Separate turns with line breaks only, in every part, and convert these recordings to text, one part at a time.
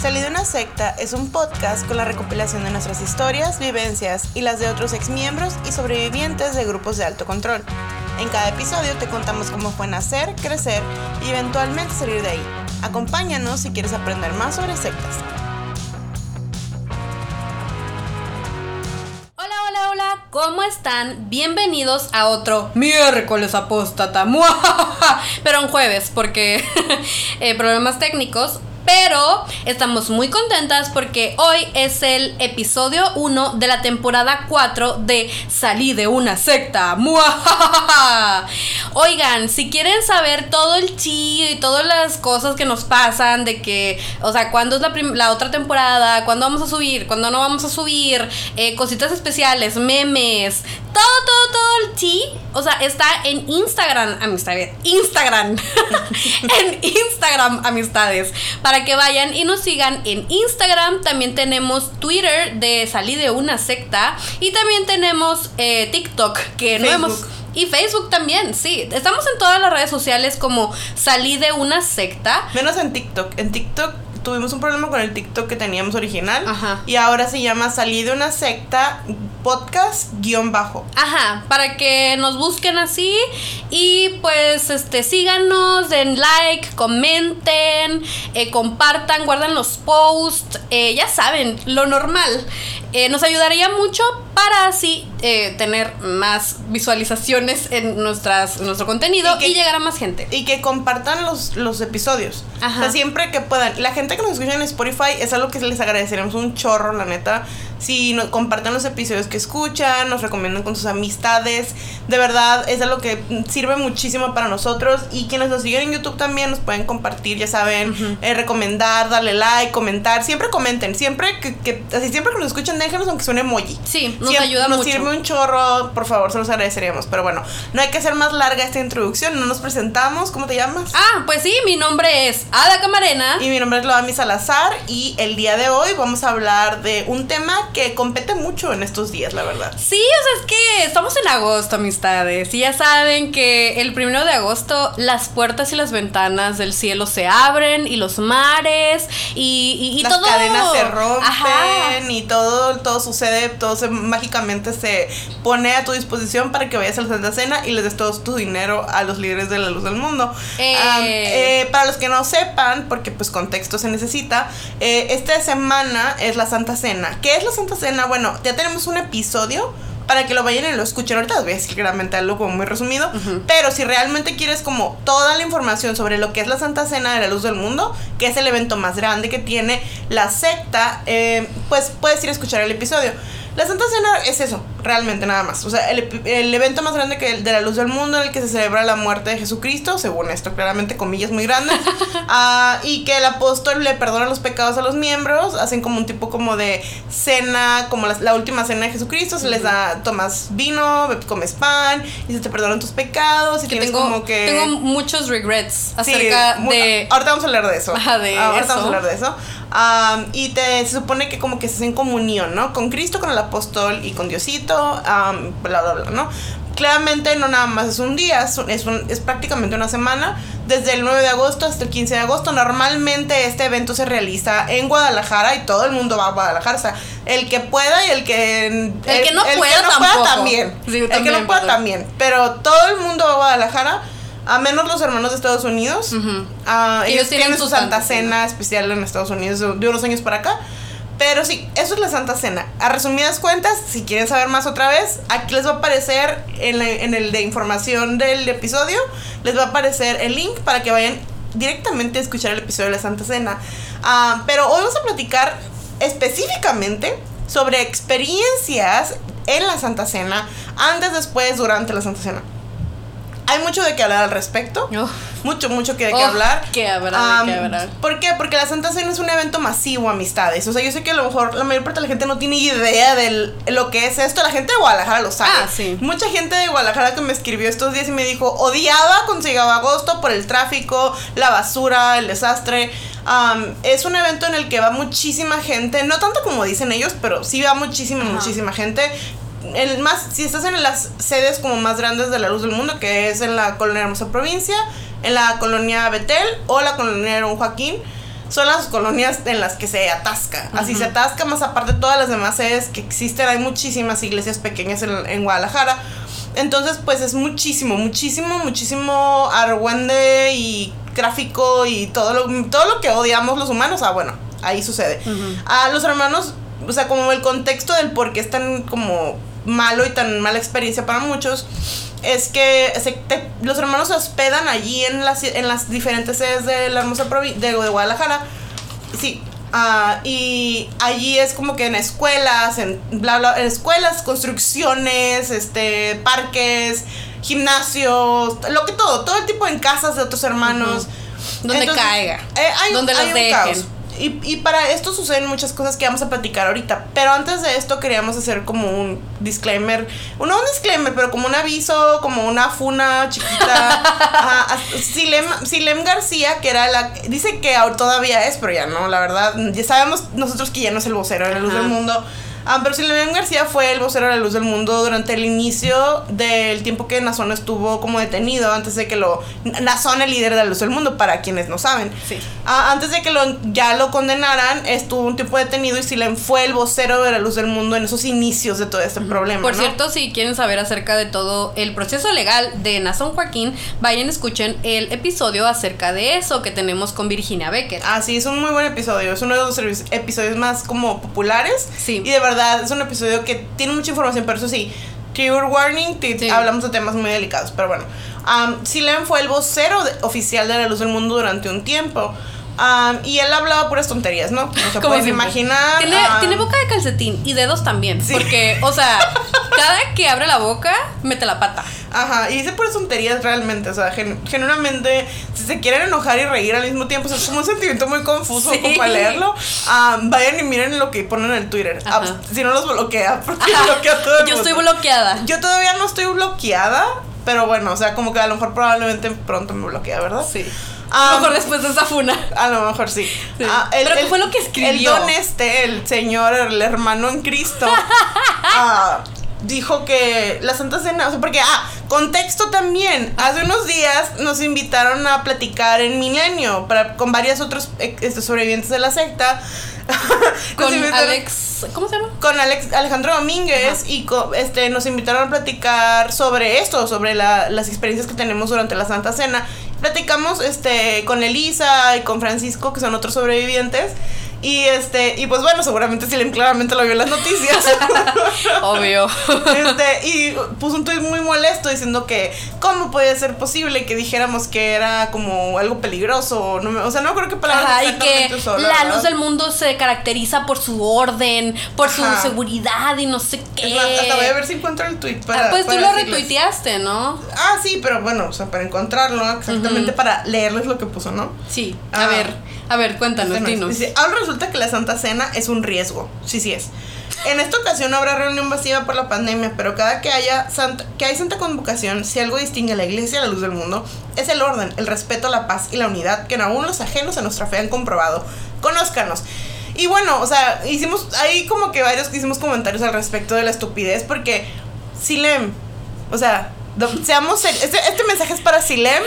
Salí de una secta es un podcast con la recopilación de nuestras historias, vivencias y las de otros exmiembros y sobrevivientes de grupos de alto control. En cada episodio te contamos cómo fue nacer, crecer y eventualmente salir de ahí. Acompáñanos si quieres aprender más sobre sectas.
Hola, hola, hola, ¿cómo están? Bienvenidos a otro miércoles apóstata. Pero un jueves, porque eh, problemas técnicos. Pero estamos muy contentas porque hoy es el episodio 1 de la temporada 4 de Salí de una secta. Oigan, si quieren saber todo el chi y todas las cosas que nos pasan, de que, o sea, cuándo es la, la otra temporada, cuándo vamos a subir, cuándo no vamos a subir, eh, cositas especiales, memes, todo, todo, todo el chi, o sea, está en Instagram, amistades. Instagram. en Instagram, amistades. Para que vayan y nos sigan en Instagram. También tenemos Twitter de Salí de una secta. Y también tenemos eh, TikTok, que no hemos... Y Facebook también, sí. Estamos en todas las redes sociales como Salí de una secta.
Menos en TikTok. En TikTok tuvimos un problema con el TikTok que teníamos original. Ajá. Y ahora se llama Salí de una secta podcast guion bajo.
Ajá, para que nos busquen así y pues este síganos, den like, comenten, eh, compartan, guarden los posts, eh, ya saben, lo normal. Eh, nos ayudaría mucho para así tener más visualizaciones en nuestras, nuestro contenido y, llegar a más gente.
Y que compartan los, los episodios. Ajá. O sea, siempre que puedan. La gente que nos escucha en Spotify es algo que les agradeceremos un chorro, la neta. Si nos compartan los episodios que escuchan, nos recomiendan con sus amistades. De verdad, es algo que sirve muchísimo para nosotros. Y quienes nos siguen en YouTube también nos pueden compartir, ya saben, eh, recomendar, darle like, comentar. Siempre comenten, siempre que, así siempre que nos escuchen, déjenos aunque suene emoji.
Sí, nos ayuda
nos
mucho.
Nos sirve un chorro, por favor, se los agradeceríamos. Pero bueno, no hay que hacer más larga esta introducción, no nos presentamos. ¿Cómo te llamas?
Ah, pues sí, mi nombre es Ada Camarena.
Y mi nombre es Loami Salazar. Y el día de hoy vamos a hablar de un tema que compete mucho en estos días, la verdad.
Sí, o sea, es que estamos en agosto, amistades. Y ya saben que el primero de agosto las puertas y las ventanas del cielo se abren y los mares y, y,
las
todo.
cadenas se rompen y todo, todo sucede, todo se, mágicamente se pone a tu disposición para que vayas a la Santa Cena y les des todo tu dinero a los líderes de la luz del mundo.
Eh.
Um, eh, para los que no sepan, porque pues contexto se necesita, eh, esta semana es la Santa Cena. ¿Qué es la Santa Cena? Bueno, ya tenemos un episodio para que lo vayan y lo escuchen. Ahorita ves que claramente algo como muy resumido. Pero si realmente quieres como toda la información sobre lo que es la Santa Cena de la Luz del Mundo, que es el evento más grande que tiene la secta, eh, pues puedes ir a escuchar el episodio. La Santa Cena es eso, realmente nada más. O sea, el, el, evento más grande que el de la luz del mundo en el que se celebra la muerte de Jesucristo, según esto, claramente comillas muy grandes. uh, y que el apóstol le perdona los pecados a los miembros, hacen como un tipo como de cena, como la, la última cena de Jesucristo, se les da, tomas vino, comes pan y se te perdonan tus pecados. Y
que
tienes
tengo,
como que...
Tengo muchos regrets acerca
sí,
de...
Ahorita vamos a hablar de eso.
Ajá, de
ahorita
eso.
vamos a hablar de eso. Um, y te, se supone que como que se hacen comunión, ¿no? Con Cristo, con el apóstol y con Diosito, um, bla, bla, bla, ¿no? Claramente no nada más es un día, es, un, es, un, es, prácticamente una semana, desde el 9 de agosto hasta el 15 de agosto. Normalmente este evento se realiza en Guadalajara y todo el mundo va a Guadalajara. O sea, el que pueda y el que...
El, el que no,
el
pueda,
que no pueda también.
Sí,
el
también,
que no pueda
perdón.
también. Pero todo el mundo va a Guadalajara. A menos los hermanos de Estados Unidos.
Uh -huh.
uh, ellos,
ellos,
tienen, su Santa Cena especial en Estados Unidos de, de unos años para acá. Pero sí, eso es la Santa Cena. A resumidas cuentas, si quieren saber más otra vez, aquí les va a aparecer en, la, en, el de información del episodio, les va a aparecer el link para que vayan directamente a escuchar el episodio de la Santa Cena. Uh, pero hoy vamos a platicar específicamente sobre experiencias en la Santa Cena, antes, después, durante la Santa Cena. Hay mucho de qué hablar al respecto.
Oh.
Mucho, mucho que de
oh,
hablar.
Qué hablar, um, qué hablar.
¿Por qué? Porque la Santa Cena es un evento masivo, amistades. O sea, yo sé que a lo mejor la mayor parte de la gente no tiene idea de lo que es esto. La gente de Guadalajara lo sabe.
Ah, sí.
Mucha gente de Guadalajara que me escribió estos días y me dijo, odiaba cuando llegaba agosto por el tráfico, la basura, el desastre. Um, es un evento en el que va muchísima gente, no tanto como dicen ellos, pero sí va muchísima, Ajá. muchísima gente el más, si estás en las sedes como más grandes de la luz del mundo, que es en la colonia Hermosa Provincia, en la colonia Betel o la colonia Don Joaquín, son las colonias en las que se atasca. Así se atasca, más aparte de todas las demás sedes que existen, hay muchísimas iglesias pequeñas en, en Guadalajara. Entonces, pues es muchísimo, muchísimo, muchísimo argüende y gráfico y todo lo, todo lo que odiamos los humanos. Ah, bueno, ahí sucede. A los hermanos, o sea, como el contexto del por qué es tan como malo y tan mala experiencia para muchos es que los hermanos se hospedan allí en las, en las diferentes sedes de la hermosa provincia de, Guadalajara. Sí. ah y allí es como que en escuelas, en bla bla, en escuelas, construcciones, este, parques, gimnasios, lo que todo, todo el tipo en casas de otros hermanos.
Donde caiga.
Eh, hay,
donde
hay
los
un
dejen.
caos. Y, y para esto suceden muchas cosas que vamos a platicar ahorita. Pero antes de esto queríamos hacer como un disclaimer. No un disclaimer, pero como un aviso, como una funa chiquita. a, a Silem, Silem García, que era la... Dice que ahora todavía es, pero ya no, la verdad. Ya sabemos nosotros que ya no es el vocero de la luz del mundo. Ah, pero Silem García fue el vocero de la luz del mundo durante el inicio del tiempo que Nazón estuvo como detenido, antes de que lo... Nazón, el líder de la luz del mundo, para quienes no saben.
Sí.
Ah, antes de que lo, ya lo condenaran, estuvo un tiempo detenido y Silem fue el vocero de la luz del mundo en esos inicios de todo este problema.
Por
¿no?
cierto, si quieren saber acerca de todo el proceso legal de Nazón Joaquín, vayan escuchen el episodio acerca de eso que tenemos con Virginia Becker.
Ah, sí, es un muy buen episodio. Es uno de los episodios más como populares.
Sí.
Y de verdad es un episodio que tiene mucha información, pero eso sí, trigger warning,
Sí.
hablamos de temas muy delicados. Pero bueno, um, Silem fue el vocero de- oficial de la luz del mundo durante un tiempo. Um, y él hablaba puras tonterías, ¿no? No se
Como
pueden imaginar.
Tiene, tiene boca de calcetín y dedos también.
Sí.
Porque, o sea, cada que abre la boca, mete la pata.
Ajá, y dice puras tonterías realmente, o sea, gen- genuinamente, si se quieren enojar y reír al mismo tiempo, o sea, es como un sentimiento muy confuso
Sí.
como para leerlo, ah, vayan y miren lo que ponen en el Twitter, si no los bloquea, porque bloquea todo el
Yo
mundo.
estoy bloqueada.
Yo todavía no estoy bloqueada, pero bueno, o sea, como que a lo mejor probablemente pronto me bloquea, ¿verdad?
Sí.
Ah,
A lo mejor después de esa funa.
A lo mejor sí.
Sí.
Ah,
Pero ¿qué fue lo que escribió?
El don este, el señor, el hermano en Cristo, ah, dijo que la Santa Cena, o sea, porque, ah, contexto también. Hace unos días nos invitaron a platicar en Milenio para, con varios otros eh, este, sobrevivientes de la secta.
Con Alex. ¿Cómo se llama?
con Alex, Alejandro Domínguez y co- este, nos invitaron a platicar sobre esto, sobre la- las experiencias que tenemos durante la Santa Cena. Platicamos este, con Elisa y con Francisco, que son otros sobrevivientes. Y este, y pues bueno, seguramente Silem claramente lo vio en las noticias.
Obvio.
Este, y puso un tuit muy molesto diciendo que cómo podía ser posible que dijéramos que era como algo peligroso. No me- o sea, no creo que palabras
Ajá, y que
usó,
la luz del mundo se caracteriza por su orden, por su seguridad y no sé qué.
Es más, hasta voy a ver si encuentro el tweet para.
Ah, pues tú lo retuiteaste, ¿no?
Ah, sí, pero bueno, o sea, para encontrarlo, exactamente para leerles lo que puso, ¿no?
Sí. A
Ah.
ver, a ver, cuéntanos, dinos.
Dice, resulta que la Santa Cena es un riesgo. Sí, sí es. En esta ocasión habrá reunión masiva por la pandemia, pero cada que haya santa, que hay santa convocación, si algo distingue a la iglesia a la luz del mundo, es el orden, el respeto, la paz y la unidad que aún los ajenos a nuestra fe han comprobado. Conózcanos. Y bueno, o sea, hicimos, hay como que varios que hicimos comentarios al respecto de la estupidez, porque Silem, o sea, seamos este, este mensaje es para Silem,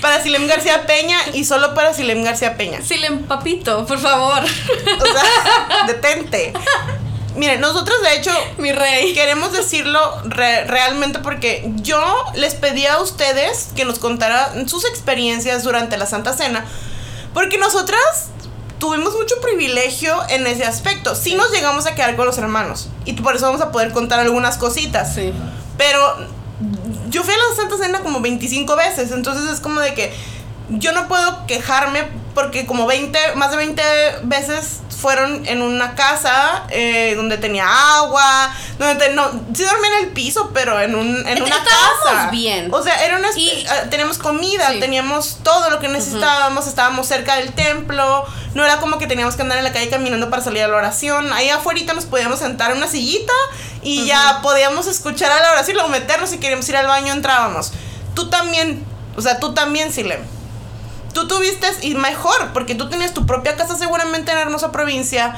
para Silem García Peña y solo para Silem García Peña.
Silem, papito, por favor.
O sea, detente. Miren, nosotros de hecho
Mi rey.
queremos decirlo re- realmente porque yo les pedí a ustedes que nos contaran sus experiencias durante la Santa Cena, porque nosotras tuvimos mucho privilegio en ese aspecto. Sí nos llegamos a quedar con los hermanos y por eso vamos a poder contar algunas cositas.
Sí.
Pero yo fui a la Santa Cena como 25 veces, entonces es como de que yo no puedo quejarme porque como 20, más de 20 veces fueron en una casa eh, donde tenía agua, donde te- no, sí dormía en el piso, pero en, un, en una casa.
bien.
O sea, era una,
Y-
eh, teníamos comida,
Sí.
teníamos todo lo que necesitábamos, estábamos cerca del templo, no era como que teníamos que andar en la calle caminando para salir a la oración, ahí afuera nos podíamos sentar en una sillita y ya podíamos escuchar a la oración, luego meternos si queríamos ir al baño entrábamos. Tú también, o sea, tú también, Silem. Tú tuviste, y mejor, porque tú tenías tu propia casa seguramente en la hermosa provincia.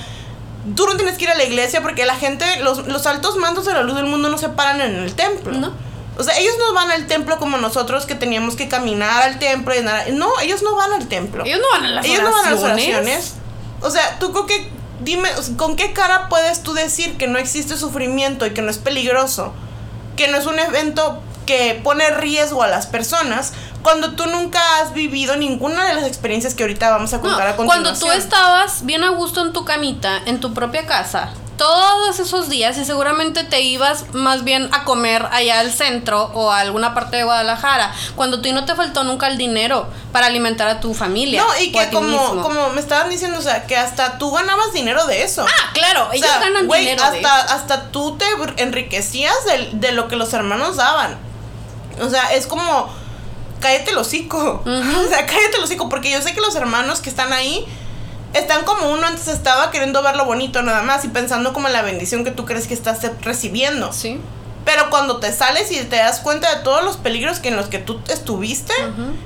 Tú no tienes que ir a la iglesia porque la gente, los, los altos mandos de la luz del mundo no se paran en el templo.
No.
O sea, ellos no van al templo como nosotros que teníamos que caminar al templo y andar. No, ellos no van al templo.
Ellos no van a las
Ellos no van a las
oraciones.
O sea, tú con qué, dime, con qué cara puedes tú decir que no existe sufrimiento y que no es peligroso, que no es un evento que pone riesgo a las personas cuando tú nunca has vivido ninguna de las experiencias que ahorita vamos a
No,
contar a
cuando
continuación.
tú estabas bien a gusto en tu camita, en tu propia casa, todos esos días y seguramente te ibas más bien a comer allá al centro o a alguna parte de Guadalajara, cuando tú no te faltó nunca el dinero para alimentar a tu familia.
No, y
o
que como,
mismo.
como me estaban diciendo, o sea, que hasta tú ganabas dinero de eso.
Ah, claro,
O
ellos
sea,
ganan
güey,
dinero de
hasta,
eso.
hasta tú te enriquecías de, de lo que los hermanos daban. O sea, es como, cállate el hocico. O sea, cállate el hocico, porque yo sé que los hermanos que están ahí están como uno antes estaba queriendo ver lo bonito nada más y pensando como en la bendición que tú crees que estás recibiendo.
Sí.
Pero cuando te sales y te das cuenta de todos los peligros que en los que tú estuviste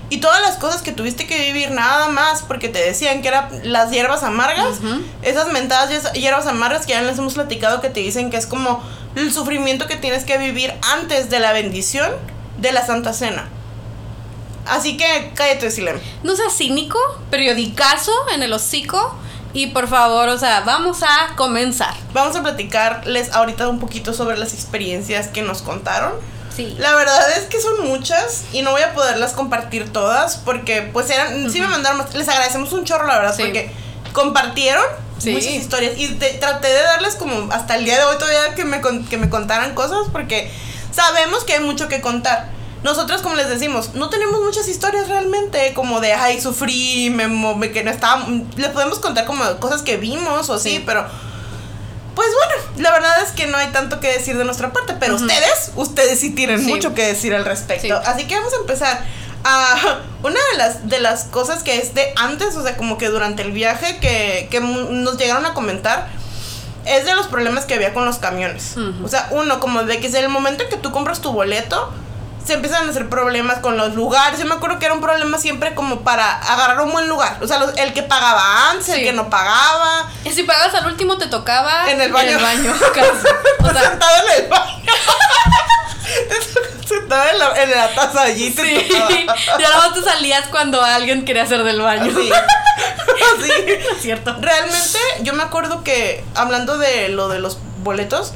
y todas las cosas que tuviste que vivir nada más porque te decían que eran las hierbas amargas, esas mentadas hierbas amargas que ya les hemos platicado que te dicen que es como el sufrimiento que tienes que vivir antes de la bendición de la Santa Cena. Así que cállate, Silem.
No seas cínico, periodicazo en el hocico y por favor, o sea, vamos a comenzar.
Vamos a platicarles ahorita un poquito sobre las experiencias que nos contaron.
Sí.
La verdad es que son muchas y no voy a poderlas compartir todas porque pues eran, sí me mandaron, más- les agradecemos un chorro la verdad
Sí.
porque compartieron
Sí.
muchas historias y te- traté de darles como hasta el día de hoy todavía que me, que me contaran cosas porque sabemos que hay mucho que contar. Nosotros, como les decimos, no tenemos muchas historias realmente, como de, ay, sufrí, me, me- que no estaba... Les podemos contar como cosas que vimos o así,
Sí.
pero... Pues bueno, la verdad es que no hay tanto que decir de nuestra parte, pero ustedes, ustedes sí tienen
Sí.
mucho que decir al respecto.
Sí.
Así que vamos a empezar. Ah, una de las, de las cosas que es de antes, o sea, como que durante el viaje que, que nos llegaron a comentar, es de los problemas que había con los camiones. O sea, uno, como de que desde el momento en que tú compras tu boleto, se empiezan a hacer problemas con los lugares. Yo me acuerdo que era un problema siempre como para agarrar un buen lugar. O sea, los- el que pagaba antes, el
Sí.
que no pagaba.
Y si pagas al último te tocaba
En el baño.
En el baño, casi. O sea,
sentado en el baño. sentado en la, en la taza allí. te
sí.
tocaba.
Ya no te salías cuando alguien quería hacer del baño.
Así.
Es cierto.
Realmente, yo me acuerdo que hablando de lo de los boletos,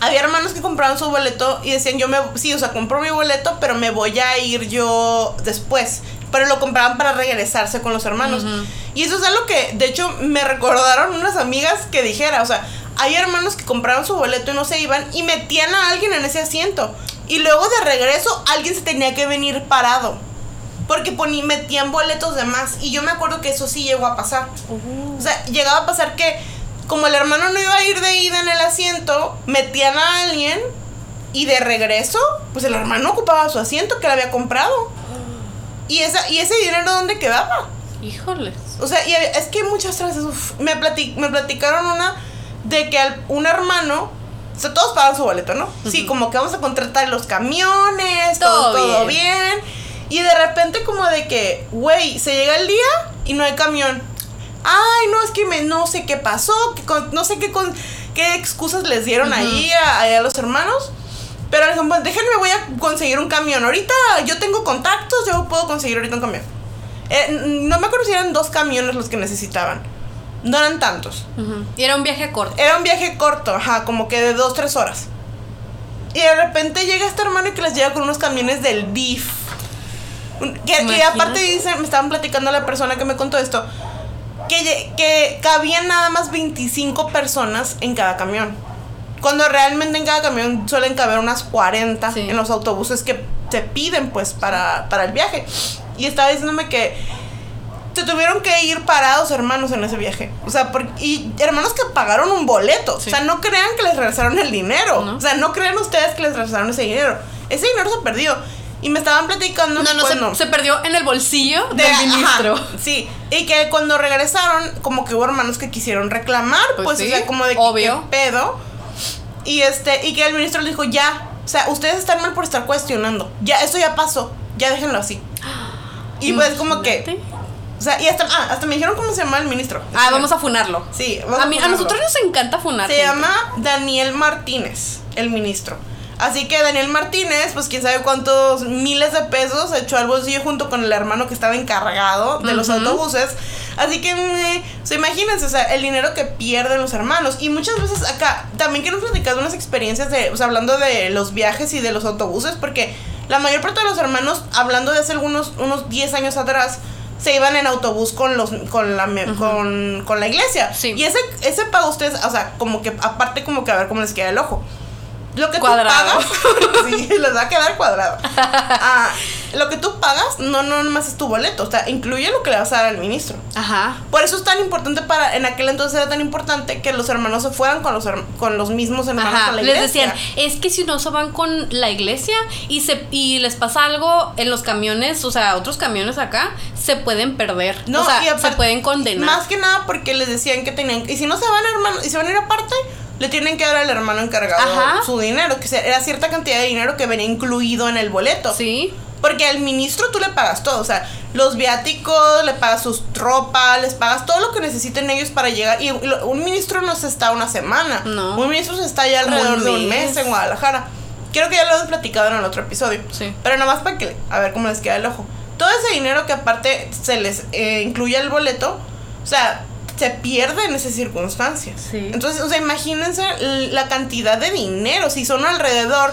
había hermanos que compraban su boleto y decían, yo me, sí, o sea, compro mi boleto, pero me voy a ir yo después. Pero lo compraban para regresarse con los hermanos.
Ujú.
Y eso es algo que, de hecho, me recordaron unas amigas que dijera, o sea, hay hermanos que compraban su boleto y no se iban y metían a alguien en ese asiento. Y luego de regreso, alguien se tenía que venir parado. Porque poní, metían boletos de más. Y yo me acuerdo que eso sí llegó a pasar. O sea, llegaba a pasar que como el hermano no iba a ir de ida en el asiento, metían a alguien y de regreso, pues el hermano ocupaba su asiento que le había comprado. Y, esa, y ese dinero dónde quedaba.
Híjoles.
O sea, y es que muchas veces uf, me, plati- me platicaron una de que al- un hermano, o sea, todos pagan su boleto, ¿no? Sí, como que vamos a contratar los camiones, todo,
Todo
todo
bien.
bien. Y de repente como de que, güey, se llega el día y no hay camión. Ay, no, es que me, no sé qué pasó, que con- no sé qué, con, qué excusas les dieron ahí a, a los hermanos. Pero dijeron, "Pues, déjenme, voy a conseguir un camión. Ahorita yo tengo contactos, yo puedo conseguir ahorita un camión. Eh, no me acuerdo si eran dos camiones los que necesitaban. No eran tantos.
Ujú. Y era un viaje corto.
Era un viaje corto, ajá, como que de dos, tres horas. Y de repente llega este hermano y que les llega con unos camiones del DIF. Que,
Imagínate.
aparte dicen, me estaban platicando la persona que me contó esto, que, cabían nada más 25 personas en cada camión. Cuando realmente en cada camión suelen caber unas 40
Sí.
en los autobuses que se piden pues para, para el viaje. Y estaba diciéndome que se tuvieron que ir parados hermanos en ese viaje. O sea, por- y hermanos que pagaron un boleto.
Sí.
O sea, no crean que les regresaron el dinero.
No.
O sea, no crean ustedes que les regresaron ese dinero. Ese dinero se perdió. Y me estaban platicando
No,
que
no, se,
cuando-
se perdió en el bolsillo
de-
del
ajá,
ministro.
sí, y que cuando regresaron, como que hubo hermanos que quisieron reclamar, pues,
Pues
o sea, como de que
obvio.
qué pedo. Y este, y que el ministro le dijo, ya, o sea, ustedes están mal por estar cuestionando. Ya, esto ya pasó, ya déjenlo así. Y pues como que, o sea, y hasta, ah, hasta me dijeron cómo se llama el ministro.
Ah, vamos a funarlo.
Sí, vamos
A, mí, a nosotros nos encanta funar.
Se
gente.
llama Daniel Martínez, el ministro. Así que Daniel Martínez, pues quién sabe cuántos miles de pesos echó al bolsillo junto con el hermano que estaba encargado de los autobuses. Así que, mm, o sea, imagínense, o sea, el dinero que pierden los hermanos. Y muchas veces acá, también quiero platicar de unas experiencias de, o sea, hablando de los viajes y de los autobuses, porque la mayor parte de los hermanos, hablando de hace algunos, unos 10 años atrás, se iban en autobús con los con la me- con, con la iglesia.
Sí.
Y ese ese pago ustedes, o sea, como que aparte como que a ver cómo les queda el ojo. Lo que
Cuadrado.
tú pagas, sí, les va a quedar cuadrado. Ah, lo que tú pagas no no nomás es tu boleto, o sea, incluye lo que le vas a dar al ministro.
Ajá.
Por eso es tan importante para en aquel entonces era tan importante que los hermanos se fueran con los con los mismos hermanos
Ajá,
la
les
iglesia.
decían, es que si no se van con la iglesia y se y les pasa algo en los camiones, o sea, otros camiones acá, se pueden perder.
No,
o sea,
y aparte-
se pueden condenar.
Más que nada porque les decían que tenían y si no se van hermanos y se van a ir aparte le tienen que dar al hermano encargado
Ajá.
su dinero, que era cierta cantidad de dinero que venía incluido en el boleto.
Sí.
Porque al ministro tú le pagas todo, o sea, los viáticos, le pagas sus ropas, les pagas todo lo que necesiten ellos para llegar. Y un ministro no se está una semana.
No.
Un ministro se está ya alrededor
un
de un
mes.
mes en Guadalajara. Creo que ya lo hemos platicado en el otro episodio.
Sí.
Pero nada más para que, a ver cómo les queda el ojo. Todo ese dinero que aparte se les eh, incluye el boleto, o sea, se pierde en esas circunstancias.
Sí.
Entonces, o sea, imagínense la cantidad de dinero. Si son alrededor,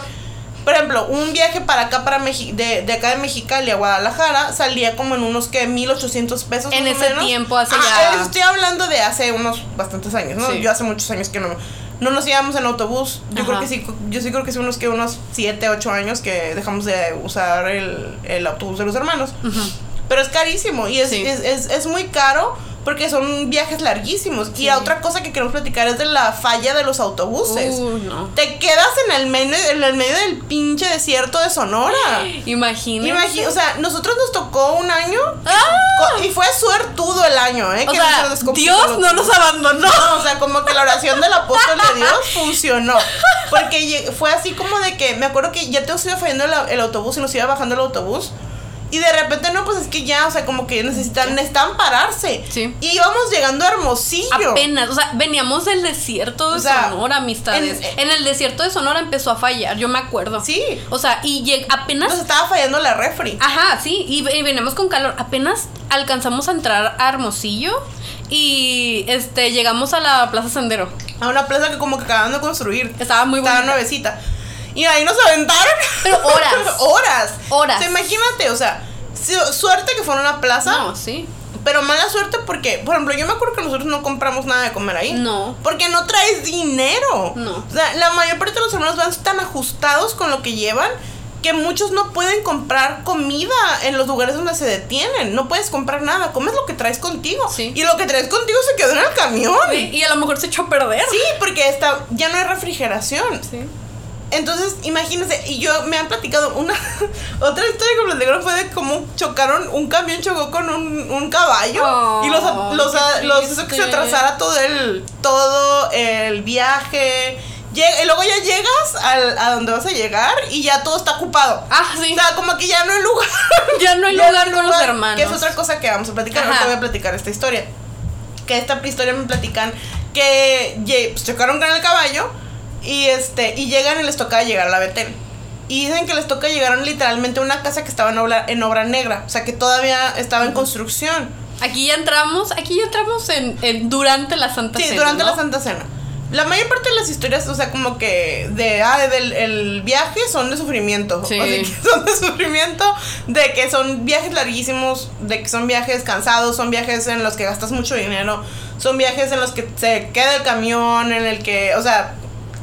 por ejemplo, un viaje para acá, para Mexi de, de acá de Mexicali a Guadalajara, salía como en unos que 1800 pesos.
En ese
menos.
tiempo, hace ya-
Estoy hablando de hace unos bastantes años, ¿no?
Sí.
Yo hace muchos años que no. No nos íbamos en autobús. Yo
Ajá.
creo que sí, yo sí creo que sí unos que unos 7, 8 años que dejamos de usar el, el autobús de los hermanos. Pero es carísimo y es,
Sí.
es, es, es muy caro porque son viajes larguísimos.
Sí.
Y otra cosa que queremos platicar es de la falla de los autobuses.
Uh, no.
Te quedas en el, medio, en el medio del pinche desierto de Sonora.
Imagínate.
O sea, nosotros nos tocó un año
¡Ah!
y fue suertudo el año, ¿eh?
o
que
sea, Dios no nos abandonó.
no, o sea, como que la oración del apóstol de Dios funcionó. Porque fue así como de que, me acuerdo que ya te iba fallando el, el autobús y nos iba bajando el autobús. Y de repente, no, pues es que ya, o sea, como que necesitan, necesitan pararse.
Sí.
Y íbamos llegando a Hermosillo.
Apenas, o sea, veníamos del desierto de
O sea,
Sonora, amistades.
en-
En, el desierto de Sonora empezó a fallar, yo me acuerdo.
Sí.
O sea, y apenas
Nos estaba fallando la refri.
Ajá, sí, y, y venimos con calor. Apenas alcanzamos a entrar a Hermosillo y este llegamos a la Plaza Sendero.
A una plaza que como que acaban de construir.
Estaba muy
Estaba
bonita.
nuevecita. Y ahí nos aventaron.
Pero horas.
horas.
Horas.
O sea, imagínate, o sea, su- suerte que fue en una plaza.
No, sí.
Pero mala suerte porque, por ejemplo, yo me acuerdo que nosotros no compramos nada de comer ahí.
No.
Porque no traes dinero.
No.
O sea, la mayor parte de los hermanos van tan ajustados con lo que llevan que muchos no pueden comprar comida en los lugares donde se detienen. No puedes comprar nada. Comes lo que traes contigo.
Sí.
Y lo que traes contigo se quedó en el camión.
Sí, Y a lo mejor se echó a perder.
Sí, porque está, ya no hay refrigeración.
Sí.
Entonces, imagínense, y yo me han platicado una otra historia que me platicaron fue de cómo chocaron, un camión chocó con un, un caballo
Oh,
y los, los,
qué
los hizo que se atrasara todo el, todo el viaje. Llega- y luego ya llegas al, a donde vas a llegar y ya todo está ocupado.
Ah, sí.
O sea, como que ya no hay lugar.
Ya no hay
Ya
lugar con los
lugar,
hermanos.
Que es otra cosa que vamos a platicar. Ahorita voy a platicar esta historia. Que esta historia me platican que pues, chocaron con el caballo y este y llegan y les toca llegar a la Betel. Y dicen que les toca llegar literalmente a una casa que estaba en obra, en obra negra. O sea, que todavía estaba en construcción.
Aquí ya entramos, aquí ya entramos en, en- durante la Santa
Sí,
Cena,
durante
¿no?
la Santa Cena. La mayor parte de las historias, o sea, como que de ah, del el viaje son de sufrimiento.
Sí.
Así que son de sufrimiento, de que son viajes larguísimos, de que son viajes cansados, son viajes en los que gastas mucho dinero, son viajes en los que se queda el camión, en el que, o sea,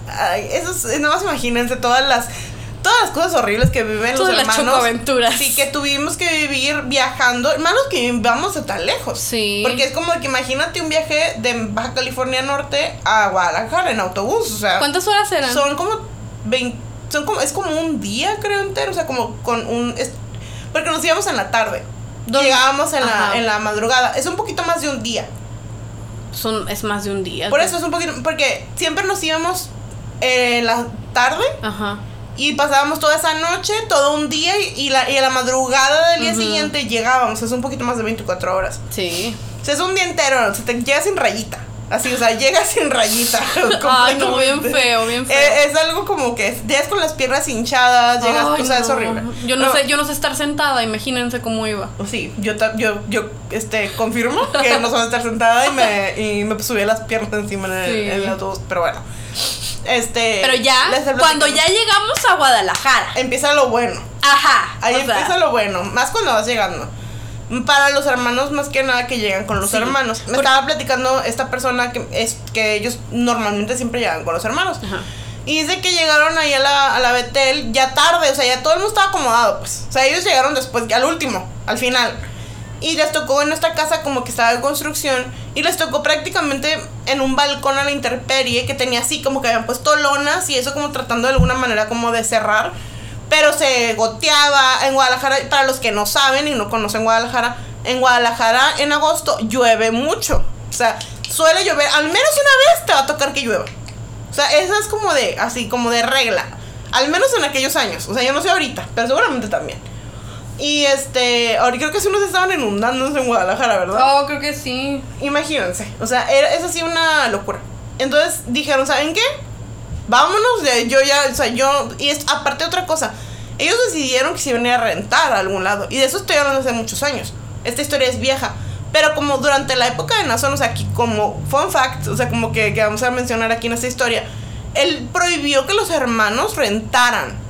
ay, eso es, nada más imagínense todas las todas las cosas horribles que viven
Todas
los
las
hermanos.
chocoaventuras.
Sí, que tuvimos que vivir viajando, malos que vivamos de tan lejos.
Sí.
Porque es como que imagínate un viaje de Baja California Norte a Guadalajara en autobús, o sea,
¿Cuántas horas eran?
son como 20, son como es como un día creo entero, o sea, como con un es- porque nos íbamos en la tarde.
¿Dónde?
Llegábamos en la, en la madrugada. Es un poquito más de un día.
Son, es más de un día.
Por eso es un poquito. Porque siempre nos íbamos en la tarde
Ajá.
y pasábamos toda esa noche, todo un día y, la, y a la madrugada del día siguiente llegábamos. Es un poquito más de 24 horas.
Sí.
O sea, es un día entero, o sea, te llegas sin rayita. Así, o sea, llega sin rayita.
Ay, no, bien feo, bien feo.
Eh, es algo como que llegas con las piernas hinchadas, llegas,
Ay,
o sea, es horrible.
Yo no, sé, yo no sé estar sentada, imagínense cómo iba.
Sí, yo, yo, yo este, confirmo que no sabía estar sentada y me, y me subí las piernas encima en el,
Sí.
en el autobús, pero bueno. Este,
Pero ya, cuando ya llegamos a Guadalajara.
Empieza lo bueno.
Ajá.
Ahí
sea,
empieza lo bueno, más cuando vas llegando. Para los hermanos, más que nada que llegan con los
Sí.
hermanos. Me estaba platicando esta persona que es que ellos normalmente siempre llegan con los hermanos.
Ajá.
Y dice que llegaron ahí a la, a la Betel ya tarde, o sea, ya todo el mundo estaba acomodado, pues. O sea, ellos llegaron después, al último, al final. Y les tocó en esta casa como que estaba en construcción. Y les tocó prácticamente en un balcón a la intemperie que tenía así como que habían puesto lonas y eso como tratando de alguna manera como de cerrar. Pero se goteaba en Guadalajara, para los que no saben y no conocen Guadalajara, en Guadalajara en agosto llueve mucho. O sea, suele llover, al menos una vez te va a tocar que llueva. O sea, esa es como de, así, como de regla. Al menos en aquellos años. O sea, yo no sé ahorita, pero seguramente también. Y este, ahora creo que sí nos estaban inundando en Guadalajara, ¿verdad?
Oh, creo que sí.
Imagínense. O sea, era, es así una locura. Entonces dijeron, ¿saben qué? Vámonos de yo ya, o sea, yo, y es aparte otra cosa. Ellos decidieron que se iban a ir a rentar a algún lado. Y de eso estoy hablando hace muchos años. Esta historia es vieja. Pero como durante la época de Nazón, o sea, aquí como fun fact, o sea, como que, que vamos a mencionar aquí en esta historia, él prohibió que los hermanos rentaran.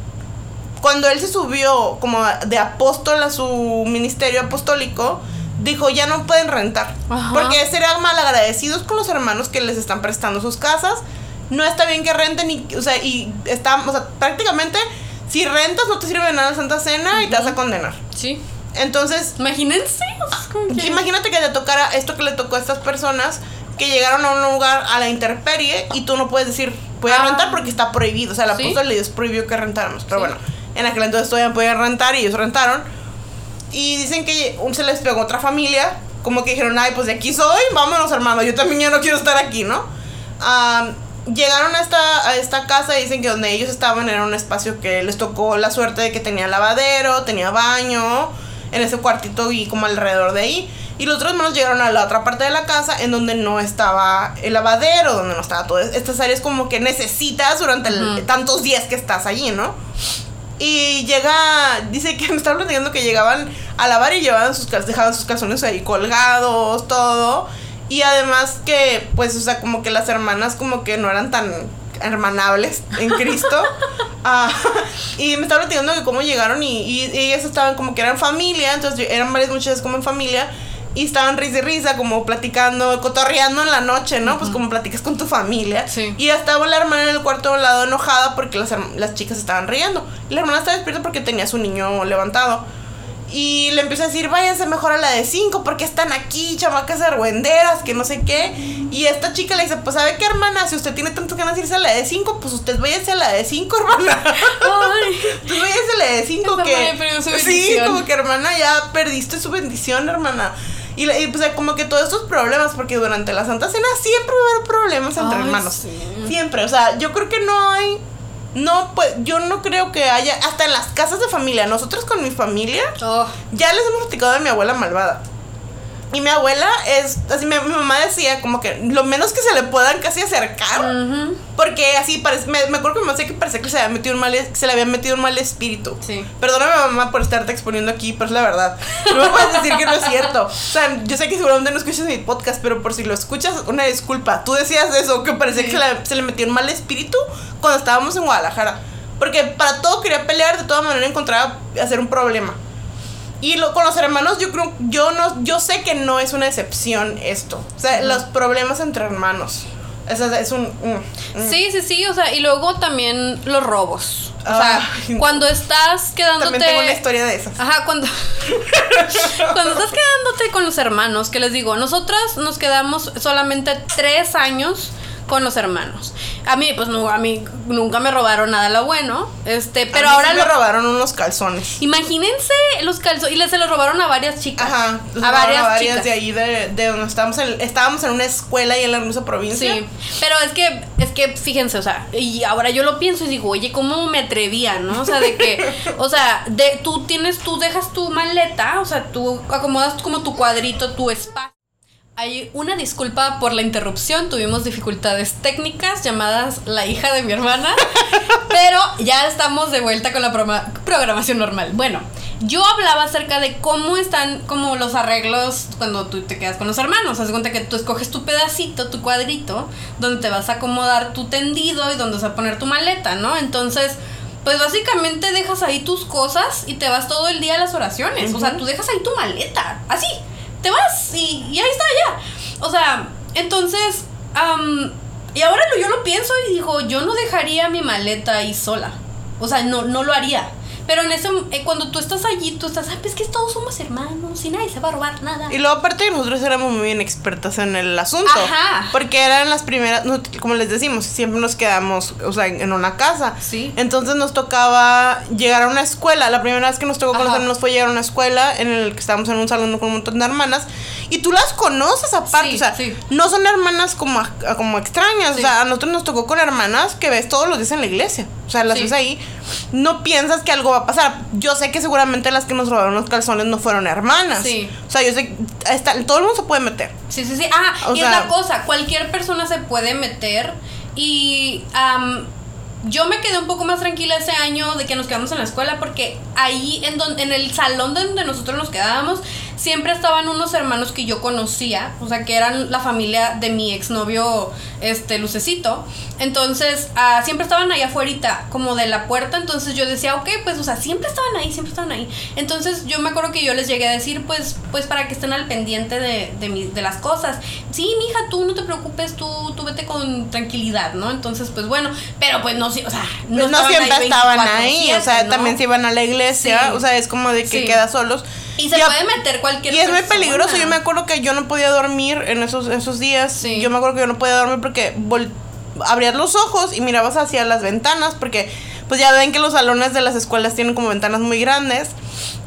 Cuando él se subió como de apóstol a su ministerio apostólico, dijo, ya no pueden rentar.
Ajá.
Porque serían malagradecidos con los hermanos que les están prestando sus casas. No está bien que renten y, o sea, y está, o sea, prácticamente, si rentas no te sirve de nada la Santa Cena y te vas a condenar.
Sí.
Entonces,
Imagínense. que-
Imagínate que te tocara esto que le tocó a estas personas que llegaron a un lugar a la intemperie y tú no puedes decir, voy a
Ah.
rentar porque está prohibido. O sea, el
Sí.
apóstol les prohibió que rentáramos. Pero
Sí.
bueno, en aquel entonces todavía podían rentar y ellos rentaron. Y dicen que un- se les pegó otra familia. Como que dijeron, ay, pues de aquí soy, vámonos hermano, yo también ya no quiero estar aquí, ¿no? Ah, llegaron a esta, a esta casa y dicen que donde ellos estaban era un espacio que les tocó la suerte de que tenía lavadero, tenía baño, en ese cuartito y como alrededor de ahí. Y los otros hermanos llegaron a la otra parte de la casa en donde no estaba el lavadero, donde no estaba todo. Estas áreas como que necesitas durante el-
Ujú.
tantos días que estás allí, ¿no? Y llega, dice que me estaba platicando que llegaban a lavar y llevaban sus dejaban sus calzones ahí colgados, todo. Y además que, pues, o sea, como que las hermanas como que no eran tan hermanables en Cristo. Ah, y me estaba platicando que cómo llegaron y, y ellas estaban como que eran familia, entonces eran varias muchachas como en familia. Y estaban risa y risa, como platicando, cotorreando en la noche, ¿no? Pues como platicas con tu familia.
Sí.
Y estaba la hermana en el cuarto de un lado enojada porque las, las chicas estaban riendo. Y la hermana estaba despierta porque tenía a su niño levantado. Y le empieza a decir, váyanse mejor a la de 5 porque están aquí, chamacas argüenderas, que no sé qué. Y esta chica le dice, pues ¿sabe qué, hermana? Si usted tiene tantas ganas de irse a la de 5, pues usted váyase a la de 5, hermana.
Ay.
Pues váyase a la de 5
Esa
que... sí, como que hermana, ya perdiste su bendición, hermana. Y, la- y, pues como que todos estos problemas, porque durante la Santa Cena siempre va a haber problemas entre
Ay,
hermanos.
sí.
Siempre, o sea, yo creo que no hay. No, pues yo no creo que haya. Hasta en las casas de familia. Nosotros con mi familia.
Oh,
Ya les hemos platicado de mi abuela malvada. Y mi abuela es. Así, mi, mi mamá decía como que lo menos que se le puedan casi acercar.
ujú.
Porque así parece. Me, me acuerdo que mamá decía que parecía que se, había metido un mal, se le había metido un mal espíritu.
Sí.
Perdóname, mamá, por estarte exponiendo aquí, pero es la verdad. No me puedes decir que no es cierto. O sea, yo sé que seguramente no escuchas mi podcast, pero por si lo escuchas, una disculpa. Tú decías eso, que parecía
Sí.
que se le, se le metió un mal espíritu cuando estábamos en Guadalajara. Porque para todo quería pelear, de toda manera encontraba hacer un problema. Y lo, con los hermanos, yo creo, yo no, yo sé que no es una excepción esto. O sea, los problemas entre hermanos. Es, es un. mm, mm.
Sí, sí, sí, o sea, y luego también los robos. O sea,
Ay.
cuando estás quedándote...
También tengo una historia de esas.
Ajá, cuando cuando estás quedándote con los hermanos, que les digo, nosotras nos quedamos solamente tres años con los hermanos. A mí, pues no, a mí nunca me robaron nada lo bueno, este, pero
A mí
ahora
sí me
lo-
robaron unos calzones.
imagínense los calzones y les se los robaron a varias chicas,
Ajá,
a varias,
varias
chicas.
de ahí de, de donde estábamos en, estábamos en una escuela y en la hermosa provincia.
Sí, pero es que, es que fíjense, o sea, y ahora yo lo pienso y digo, oye, ¿cómo me atrevía, no? O sea, de que, o sea, de, tú tienes, tú dejas tu maleta, o sea, tú acomodas como tu cuadrito, tu espacio, Hay una disculpa por la interrupción, tuvimos dificultades técnicas llamadas la hija de mi hermana, pero ya estamos de vuelta con la programación normal. Bueno, yo hablaba acerca de cómo están como los arreglos cuando tú te quedas con los hermanos. Haz cuenta que tú escoges tu pedacito, tu cuadrito, donde te vas a acomodar tu tendido y donde vas a poner tu maleta, ¿no? Entonces, pues básicamente dejas ahí tus cosas y te vas todo el día a las oraciones. O sea, tú dejas ahí tu maleta, así te vas y, y ahí está ya. O sea, entonces, y ahora yo lo pienso y digo, yo no dejaría mi maleta ahí sola. O sea, no, no lo haría. Pero en ese, eh, cuando tú estás allí, tú estás, ah, pues que todos somos hermanos y nadie se va a robar nada.
Y luego aparte nosotros éramos muy bien expertas en el asunto. Ajá. Porque eran las primeras, como les decimos, siempre nos quedamos, o sea, en una casa. Sí. Entonces nos tocaba llegar a una escuela. La primera vez que nos tocó con los hermanos fue llegar a una escuela en el que estábamos en un salón con un montón de hermanas. Y tú las conoces aparte, o sea, no son hermanas como, como extrañas. O sea, a nosotros nos tocó con hermanas que ves todos los días en la iglesia. O sea, las ves ahí. No piensas que algo va a pasar. Yo sé que seguramente las que nos robaron los calzones no fueron hermanas. Sí. O sea, yo sé. Está, todo el mundo se puede meter.
Sí, sí, sí. Ah, y es la cosa. Cualquier persona se puede meter. Y. yo me quedé un poco más tranquila ese año de que nos quedamos en la escuela porque ahí en, donde, en el salón donde nosotros nos quedábamos siempre estaban unos hermanos que yo conocía, o sea, que eran la familia de mi exnovio, este, Lucecito. Entonces, ah, siempre estaban ahí afuera, como de la puerta, entonces yo decía, ok, pues, o sea, siempre estaban ahí, siempre estaban ahí. Entonces, yo me acuerdo que yo les llegué a decir, pues, pues, para que estén al pendiente de, de, de las cosas. Sí, mija, tú no te preocupes, tú, tú vete con tranquilidad, ¿no? Entonces, pues, bueno, pero pues no, o sea,
no, pues siempre estaban ahí, o sea, también se iban a la iglesia, o sea, es como de que queda solos.
Y se puede meter cualquier
Y es muy peligroso. Yo me acuerdo que yo no podía dormir en esos, esos días. Yo me acuerdo que yo no podía dormir porque abrías los ojos y mirabas hacia las ventanas porque pues ya ven que los salones de las escuelas tienen como ventanas muy grandes.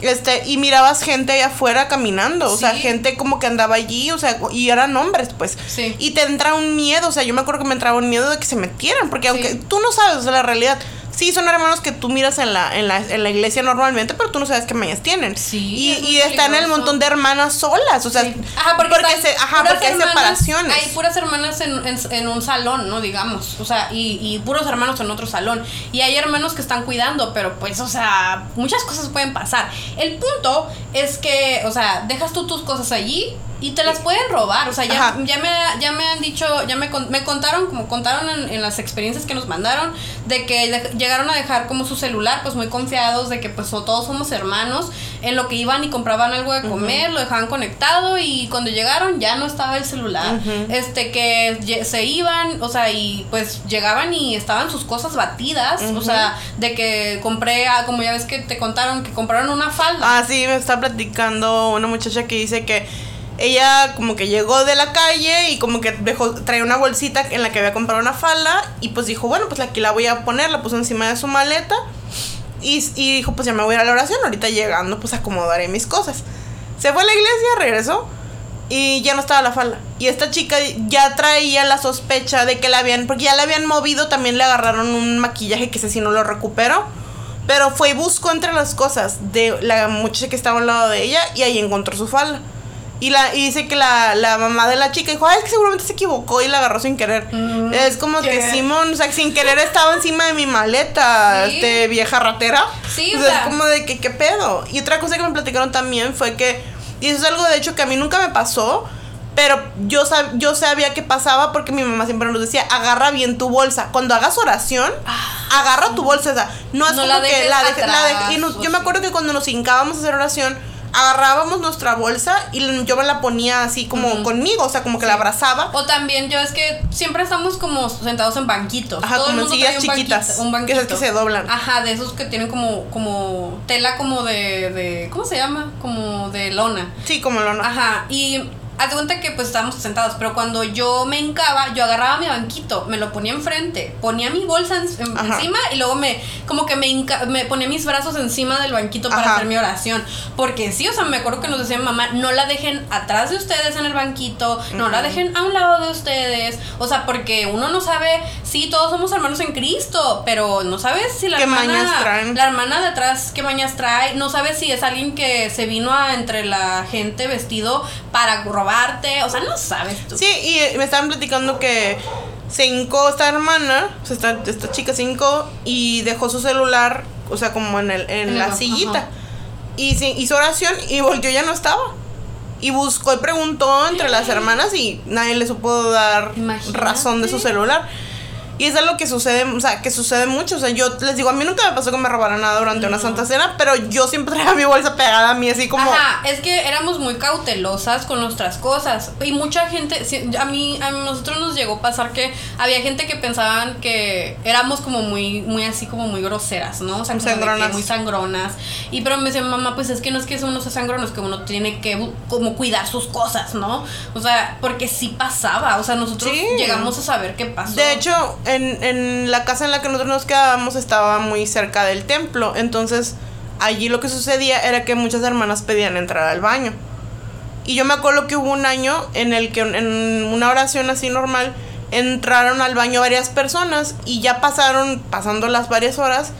Este, y mirabas gente allá afuera caminando, o sea, gente como que andaba allí, o sea, y eran hombres, pues. Sí. Y te entra un miedo, o sea, yo me acuerdo que me entraba un miedo de que se metieran, porque aunque tú no sabes, la realidad, Sí, son hermanos que tú miras en la, en la, en la iglesia normalmente, pero tú no sabes qué mañas tienen. Sí. Y, y están el montón de hermanas solas. O sea,
ajá, porque, hay separaciones. Hay puras hermanas en, en, un salón, ¿no? Digamos. O sea, y, y puros hermanos en otro salón. Y hay hermanos que están cuidando, pero pues, o sea, muchas cosas pueden pasar. El punto es que, o sea, dejas tú tus cosas allí y te las pueden robar, o sea, ya, ya, me, ya me han dicho, ya me, me contaron, como contaron en, las experiencias que nos mandaron, de que llegaron a dejar como su celular, pues muy confiados de que pues todos somos hermanos, en lo que iban y compraban algo de comer, lo dejaban conectado y cuando llegaron ya no estaba el celular, este, que se iban, o sea, y pues llegaban y estaban sus cosas batidas, o sea, de que compré, como ya ves que te contaron, que compraron una falda.
Ah, sí, me está platicando una muchacha que dice que ella como que llegó de la calle y como que dejó, traía una bolsita en la que había comprado una falda y pues dijo, bueno, pues aquí la voy a poner, la puso encima de su maleta y, y dijo, pues ya me voy a ir a la oración, ahorita llegando pues acomodaré mis cosas. Se fue a la iglesia, regresó y ya no estaba la falda. Y esta chica ya traía la sospecha de que la habían, porque ya la habían movido, también le agarraron un maquillaje que sé si no lo recuperó. Pero fue y buscó entre las cosas de la muchacha que estaba al lado de ella y ahí encontró su falda. Y, la, y dice que la, la mamá de la chica dijo, ay, es que seguramente se equivocó y la agarró sin querer. Mm, es como que Simón, o sea, sin querer estaba encima de mi maleta, este vieja ratera. Sí, o sea, es como de que, ¿qué pedo? Y otra cosa que me platicaron también fue que, y eso es algo de hecho que a mí nunca me pasó, pero yo, yo sabía que pasaba porque mi mamá siempre nos decía, agarra bien tu bolsa. Cuando hagas oración, ah. agarra tu bolsa. O sea, no es como que la dejes. La y yo me acuerdo que cuando nos hincábamos a hacer oración, agarrábamos nuestra bolsa y yo me la ponía así como conmigo, o sea, como que la abrazaba.
O también, yo es que siempre estamos como sentados en banquitos.
Ajá, como en sillas chiquitas. un banquito. Que es que se doblan.
Ajá, de esos que tienen como, como tela como de, de, ¿cómo se llama? Como de lona.
Sí, como lona.
Ajá, y Haz cuenta que pues estábamos sentados, pero cuando yo me hincaba, yo agarraba mi banquito, me lo ponía enfrente, ponía mi bolsa encima y luego me, como que me, me ponía mis brazos encima del banquito para hacer mi oración. Porque sí, o sea, me acuerdo que nos decía mamá, no la dejen atrás de ustedes en el banquito, no la dejen a un lado de ustedes. O sea, porque uno no sabe, sí, todos somos hermanos en Cristo, pero no sabes si la hermana, la hermana de atrás qué mañas trae, no sabes si es alguien que se vino a entre la gente vestido para robar robarte, o sea, no sabes tú.
Sí, y me estaban platicando que se hincó esta hermana, o sea, esta, esta chica se hincó y dejó su celular, o sea, como en, el, en, la sillita.
ajá.
Y sí, hizo oración y volteó y ya no estaba. Y buscó y preguntó entre las hermanas y nadie le supo dar
Imagínate.
razón de su celular. Y es algo que sucede, o sea, que sucede mucho. O sea, yo les digo, a mí nunca me pasó que me robaran nada durante una Santa Cena, pero yo siempre traía mi bolsa pegada a mí, así como...
Ajá, es que éramos muy cautelosas con nuestras cosas. Y mucha gente, a mí, a nosotros nos llegó a pasar que había gente que pensaban que éramos como muy, muy así como muy groseras, ¿no? O sea,
sangronas.
muy sangronas. Y pero me decía mamá, pues es que no es que uno sea sangrón, es que uno tiene que como cuidar sus cosas, ¿no? O sea, porque sí pasaba. O sea, nosotros
Sí.
llegamos a saber qué pasó.
De hecho, en, en la casa en la que nosotros nos quedábamos estaba muy cerca del templo. Entonces, allí lo que sucedía era que muchas hermanas pedían entrar al baño. Y yo me acuerdo que hubo un año en el que en una oración así normal entraron al baño varias personas y ya pasaron, pasando las varias horas,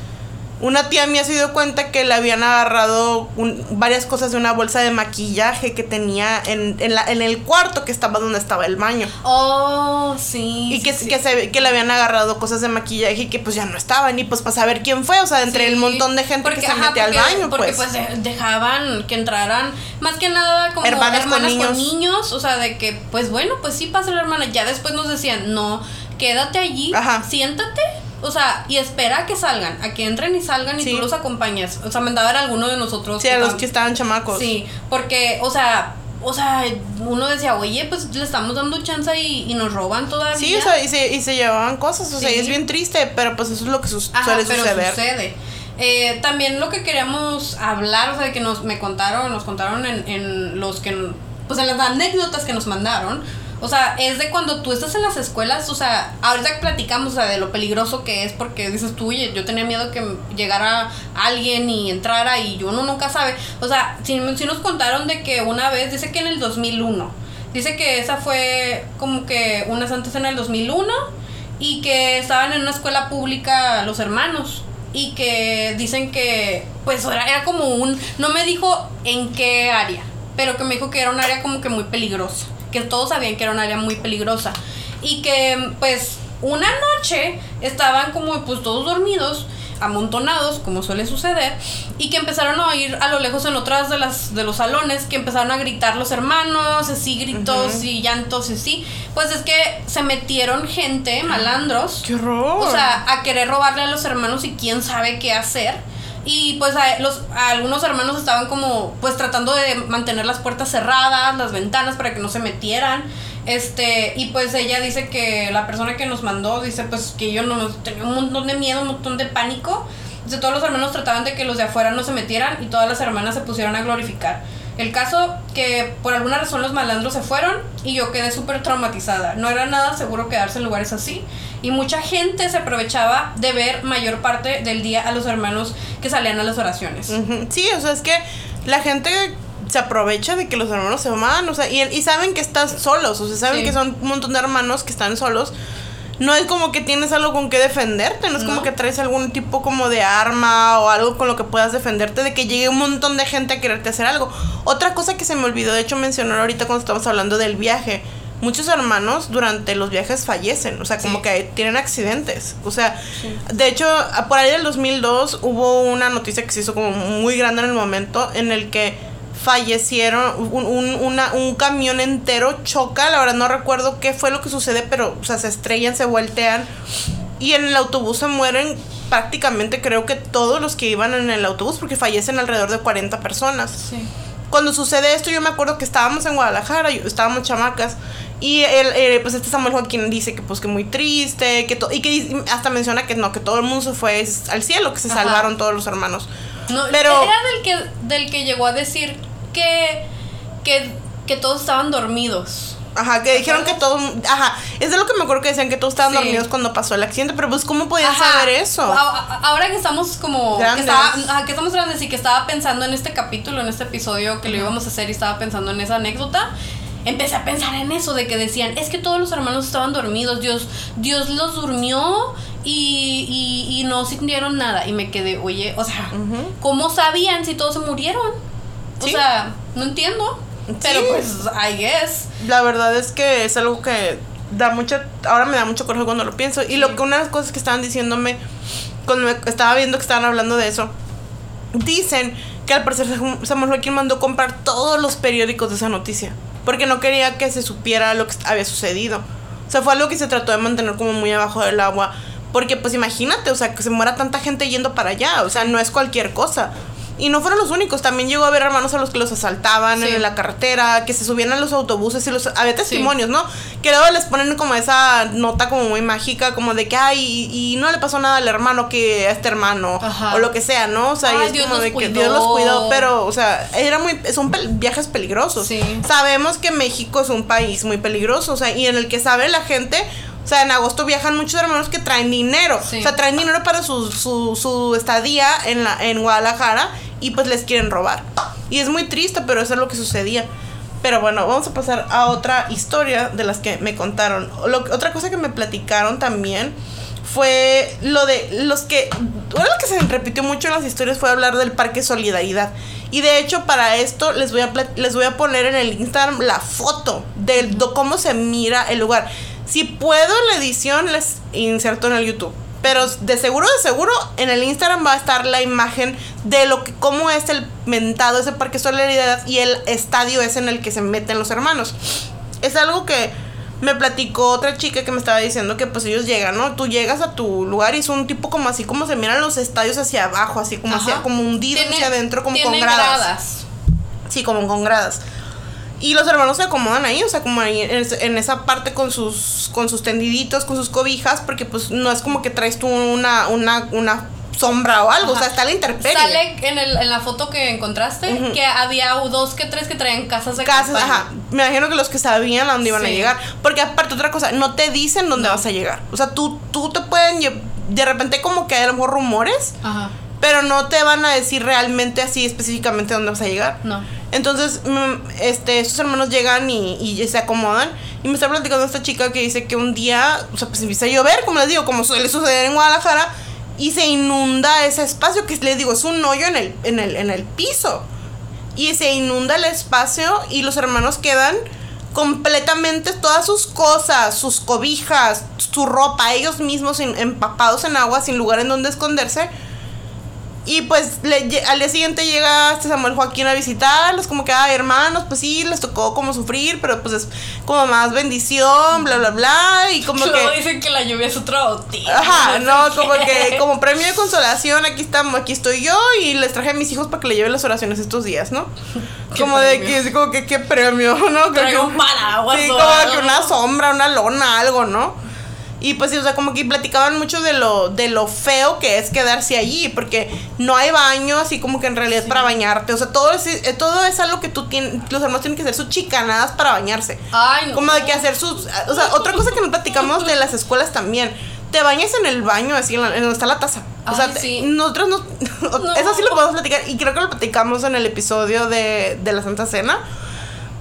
una tía mía se dio cuenta que le habían agarrado un- varias cosas de una bolsa de maquillaje que tenía en, en, la- en el cuarto que estaba donde estaba el baño.
Oh, sí.
Y
sí,
que,
sí.
que, se, que le habían agarrado cosas de maquillaje y que pues ya no estaban. Y pues para saber quién fue, o sea, entre
Sí,
el montón de gente
porque,
que se
ajá,
mete al
porque-
baño,
porque
pues.
pues de- dejaban que entraran más que nada como
Hermanas
hermanas,
con
con,
niños.
niños. o sea, de que pues bueno, pues sí pasa la hermana, ya después nos decían, "No, quédate allí,
Ajá.
siéntate." O sea, y espera a que salgan, a que entren y salgan y
Sí.
tú los acompañas. O sea, mandaban a alguno de nosotros.
sí, a los que estaban chamacos.
Sí, porque, o sea, o sea, uno decía, oye, pues le estamos dando chance y, y nos roban todavía.
Sí, o sea, y se, y se llevaban cosas, o sea, y es bien triste, pero pues eso es lo que sus-
Ajá,
suele
pero
suceder.
sucede. Eh, también lo que queríamos hablar, o sea, que nos me contaron, nos contaron en, en los que, pues en las anécdotas que nos mandaron, o sea, es de cuando tú estás en las escuelas, o sea, ahorita platicamos, de lo peligroso que es, porque dices tú, oye, yo tenía miedo que llegara alguien y entrara y uno nunca sabe, o sea, si, si nos contaron de que una vez, dice que en el 2001, dice que esa fue como que una santa cena del 2001 y que estaban en una escuela pública los hermanos y que dicen que pues era, era como un no me dijo en qué área pero que me dijo que era un área como que muy peligrosa que todos sabían que era un área muy peligrosa y que pues una noche estaban como pues todos dormidos amontonados como suele suceder y que empezaron a oír a lo lejos en otras de las de los salones que empezaron a gritar los hermanos así gritos
Ujú.
y llantos y así pues es que se metieron gente malandros
¡Qué horror!
o sea, a querer robarle a los hermanos y quién sabe qué hacer. Y pues a, los, algunos hermanos estaban como pues tratando de mantener las puertas cerradas, las ventanas para que no se metieran. Este, y pues ella dice que la persona que nos mandó dice pues que yo no tenía un montón de miedo, un montón de pánico. Dice, todos los hermanos trataban de que los de afuera no se metieran y todas las hermanas se pusieron a glorificar. El caso que por alguna razón los malandros se fueron y yo quedé súper traumatizada. No era nada seguro quedarse en lugares así. Y mucha gente se aprovechaba de ver mayor parte del día a los hermanos que salían a las oraciones.
Sí, o sea, es que la gente se aprovecha de que los hermanos se van, o sea, y, y saben que están solos, o sea, saben
Sí.
que son un montón de hermanos que están solos. No es como que tienes algo con que defenderte, no es como que traes algún tipo como de arma o algo con lo que puedas defenderte de que llegue un montón de gente a quererte hacer algo. Otra cosa que se me olvidó, de hecho, mencionar ahorita cuando estamos hablando del viaje. Muchos hermanos durante los viajes fallecen, o sea, como
Sí.
que tienen accidentes. O sea, de hecho, por ahí del 2002 hubo una noticia que se hizo como muy grande en el momento en el que fallecieron, un, un, una- un camión entero choca, la verdad no recuerdo qué fue lo que sucede, pero, o sea, se estrellan, se voltean y en el autobús se mueren prácticamente creo que todos los que iban en el autobús porque fallecen alrededor de 40 personas
Sí.
cuando sucede esto, yo me acuerdo que estábamos en Guadalajara, yo- estábamos chamacas. Y él, eh, pues este Samuel Joaquín dice que pues que muy triste, que to- y que hasta menciona que no, que todo el mundo se fue al cielo, que se
Ajá.
salvaron todos los hermanos.
No,
Pero-
era del que, del que llegó a decir que, que, que todos estaban dormidos.
Ajá, que dijeron que todos, ajá, es de lo que me acuerdo que decían que todos estaban
Sí.
dormidos cuando pasó el accidente, pero pues cómo podían saber eso.
A- Ahora que estamos como.
Grandes.
Que, estaba, ajá, que estamos grandes y que estaba pensando en este capítulo, en este episodio que lo íbamos a hacer y estaba pensando en esa anécdota. Empecé a pensar en eso, de que decían, es que todos los hermanos estaban dormidos, Dios, Dios los durmió y, y, y no sintieron nada. Y me quedé, oye, o sea. ¿cómo sabían si todos se murieron? O sea, no entiendo. Pero pues, I guess.
La verdad es que es algo que da mucha. Ahora me da mucho coraje cuando lo pienso. Y lo que una de las cosas que estaban diciéndome cuando me estaba viendo que estaban hablando de eso, dicen que al parecer Sam- Samuel Joaquín mandó comprar todos los periódicos de esa noticia. Porque no quería que se supiera lo que había sucedido. O sea, fue algo que se trató de mantener como muy abajo del agua. Porque pues imagínate, o sea, que se muera tanta gente yendo para allá. O sea, no es cualquier cosa. Y no fueron los únicos, también llegó a haber hermanos a los que los asaltaban
Sí.
en la carretera, que se subían a los autobuses y los... Había testimonios, ¿no? Que luego les ponen como esa nota como muy mágica, como de que, ay, y, y no le pasó nada al hermano que a este hermano,
Ajá.
o lo que sea, ¿no? O sea, y es
Dios
como de que. Dios los cuidó, pero, o sea, era muy... Son viajes peligrosos.
Sí.
Sabemos que México es un país muy peligroso, o sea, y en el que sabe la gente... O sea, en agosto viajan muchos hermanos que traen dinero.
Sí.
O sea, traen dinero para su, su, su estadía en, la, en Guadalajara y pues les quieren robar. Y es muy triste, pero eso es lo que sucedía. Pero bueno, vamos a pasar a otra historia de las que me contaron. Otra cosa que me platicaron también fue lo de los que... Una de las que se repitió mucho en las historias fue hablar del Parque Solidaridad. Y de hecho para esto les voy a, les voy a poner en el Instagram la foto de do- cómo se mira el lugar. Si puedo la edición les inserto en el YouTube. Pero de seguro, de seguro, en el Instagram va a estar la imagen de lo que, cómo es el mentado ese parque Solidaridad y el estadio es en el que se meten los hermanos. Es algo que me platicó otra chica que me estaba diciendo que pues ellos llegan, ¿no? Tú llegas a tu lugar y es un tipo como así como se miran los estadios hacia abajo, así como
Ajá.
hacia, como hundidos
Tiene-
hacia adentro, como con gradas. Sí, como con gradas. Y los hermanos se acomodan ahí, o sea, como ahí en, es- en esa parte con sus, con sus tendiditos, con sus cobijas, porque pues no es como que traes tú una, una, una sombra o algo, o sea, está la intemperie.
Sale en, el, en la foto que encontraste que había dos que tres que traían casas de
Casas,
campaña.
ajá. Me imagino que los que sabían a dónde iban a llegar. Porque aparte, otra cosa, no te dicen dónde
No.
vas a llegar. O sea, tú, tú te pueden De repente, como que hay a lo mejor rumores,
Ajá.
pero no te van a decir realmente así específicamente dónde vas a llegar.
No.
Entonces, mm, este, estos hermanos llegan y, y se acomodan. Y me está platicando esta chica que dice que un día, o sea, pues empieza a llover, como les digo, como suele suceder en Guadalajara, y se inunda ese espacio, que les digo, es un hoyo en el, en el, en el piso. Y se inunda el espacio y los hermanos quedan completamente todas sus cosas, sus cobijas, su ropa, ellos mismos empapados en agua, sin lugar en donde esconderse. Y pues le al día siguiente llega este Samuel Joaquín a visitarlos, como que, ay, hermanos, pues sí, les tocó como sufrir, pero pues es como más bendición, bla, bla, bla, y como
Luego
que...
dicen que la lluvia es otro bautismo.
Ajá, no, como
qué.
que como premio de consolación, aquí estamos, aquí estoy yo y les traje a mis hijos para que le lleven las oraciones estos días, ¿no? Como de que, así como que qué premio, ¿no? Creo
Traigo
que-
un paraguas
Sí, como que una sombra, una lona, algo, ¿no? Y pues sí, o sea, como que platicaban mucho de lo, de lo feo que es quedarse allí, porque no hay baño, así como que en realidad para bañarte. O sea, todo es, eh, todo es algo que tú tienes, los hermanos tienen que hacer sus chicanadas para bañarse.
Ay, no.
Como de que hacer sus. O sea, otra cosa que nos platicamos de las escuelas también. Te bañas en el baño, así en, la- en donde está la taza. O sea,
Ay,
te-
sí.
nosotros no.
No.
Eso sí lo podemos platicar. Y creo que lo platicamos en el episodio de, de la Santa Cena.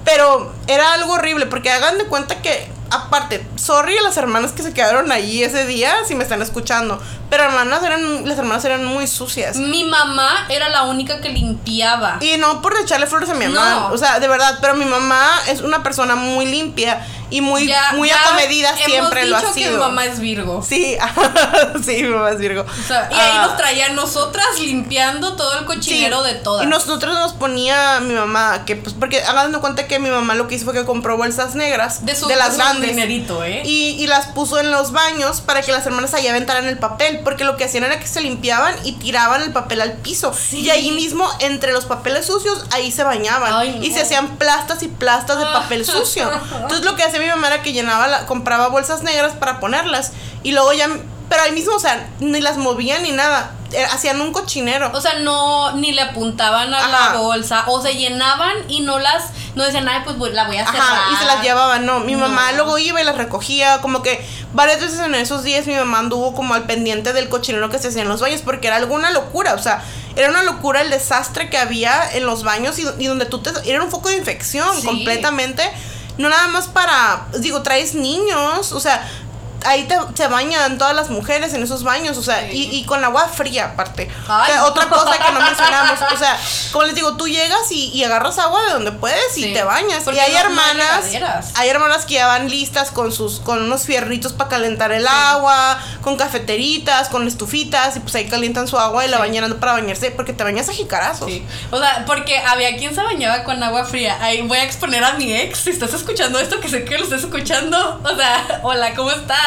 Pero era algo horrible, porque hagan de cuenta que, aparte, sorry a las hermanas que se quedaron allí ese día, si me están escuchando. Pero hermanas eran, las hermanas eran muy sucias.
Mi mamá era la única que limpiaba.
Y no por echarle flores a mi mamá.
No.
O sea, de verdad, pero mi mamá es una persona muy limpia y muy,
Ya-
muy
ya
acomedida
hemos
siempre lo ha
dicho
sido.
que mi mamá es Virgo.
Sí, sí, mi mamá es Virgo.
O sea, y ahí
Ah,
nos traía a nosotras limpiando todo el cochinero
sí.
de todas.
Y nosotros nos ponía mi mamá, que pues, porque hagan cuenta que mi mamá lo que hizo fue que compró bolsas negras
de su,
las
de su
grandes.
Dinerito, ¿eh?
Y, y las puso en los baños para que las hermanas allá aventaran el papel, porque lo que hacían era que se limpiaban y tiraban el papel al piso.
Sí.
Y ahí mismo, entre los papeles sucios, ahí se bañaban.
Ay, no.
Y se hacían plastas y plastas de
Ah.
papel sucio. Entonces lo que hacía mi mamá era que llenaba, la, compraba bolsas negras para ponerlas. Y luego ya, pero ahí mismo, o sea, ni las movían ni nada. Eh, Hacían un cochinero.
O sea, no, ni le apuntaban a
Ajá.
la bolsa, o se llenaban y no las, no decían, ay, pues la voy a cerrar.
Ajá, y se las llevaban, no. Mi mamá luego iba y las recogía, como que varias veces en esos días mi mamá anduvo como al pendiente del cochinero que se hacía en los baños, porque era alguna locura, o sea, era una locura el desastre que había en los baños y, y donde tú te... Era un foco de infección
Sí.
completamente, no nada más para, digo, traes niños, o sea... ahí te, se bañan todas las mujeres en esos baños, o sea, y, y con agua fría aparte. O sea, otra cosa que no mencionamos, o sea, como les digo, tú llegas y, y agarras agua de donde puedes y
Sí.
te bañas.
Porque
y hay
no-
hermanas, hay hermanas que ya van listas con sus, con unos fierritos para calentar el agua, con cafeteritas, con estufitas, y pues ahí calientan su agua y la bañan para bañarse, porque te bañas a jicarazos.
Sí. O sea, porque había quien se bañaba con agua fría. Ahí voy a exponer a mi ex. Si estás escuchando esto, que sé que lo estás escuchando. O sea, hola, ¿cómo estás?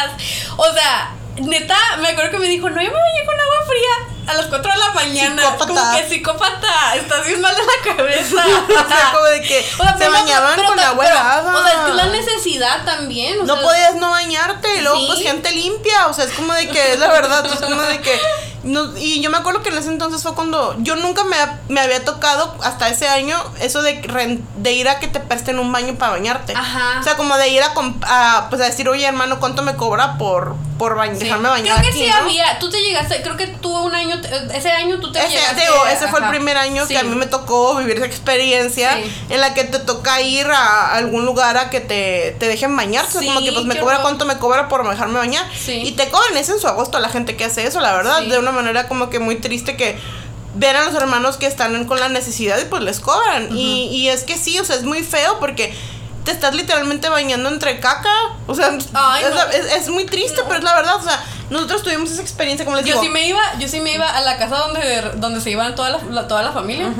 O sea, neta, me acuerdo que me dijo, no, yo me bañé con agua fría a las 4 de la mañana.
Psicópata.
Como que psicópata, estás bien mal de la cabeza.
O sea, como de que
O sea,
se bañaban
pero-
con
pero-
agua helada.
O sea, es que la necesidad también. o
No
sea,
podías no bañarte, y luego
Sí.
pues gente limpia, o sea, es como de que es la verdad, es como de que no, y yo me acuerdo que en ese entonces fue cuando yo nunca me, me había tocado hasta ese año eso de de ir a que te presten un baño para bañarte.
Ajá.
O sea, como de ir a, a, pues a decir, "Oye, hermano, ¿cuánto me cobra por por bañ-
Sí.
dejarme bañar
Creo que
aquí,
sí
no?"
había. Tú te llegaste, creo que tuvo un año, ese año tú te
Ese,
llegaste.
digo, ese fue el primer año
Sí.
que a mí me tocó vivir esa experiencia
Sí.
en la que te toca ir a algún lugar a que te, te dejen bañarse.
Sí,
como que pues me cobra cuánto me cobra por dejarme bañar. Y te cobran eso en su agosto la gente que hace eso, la verdad. De una manera como que muy triste que ven a los hermanos que están con la necesidad y pues les cobran. y, y es que sí, o sea, es muy feo porque te estás literalmente bañando entre caca. O sea,
Ay,
es,
no.
la- es- es muy triste, pero es la verdad. O sea, nosotros tuvimos esa experiencia, como les
Yo
digo.
sí me iba, yo sí me iba a la casa donde, donde se iban toda la, la- toda la familia.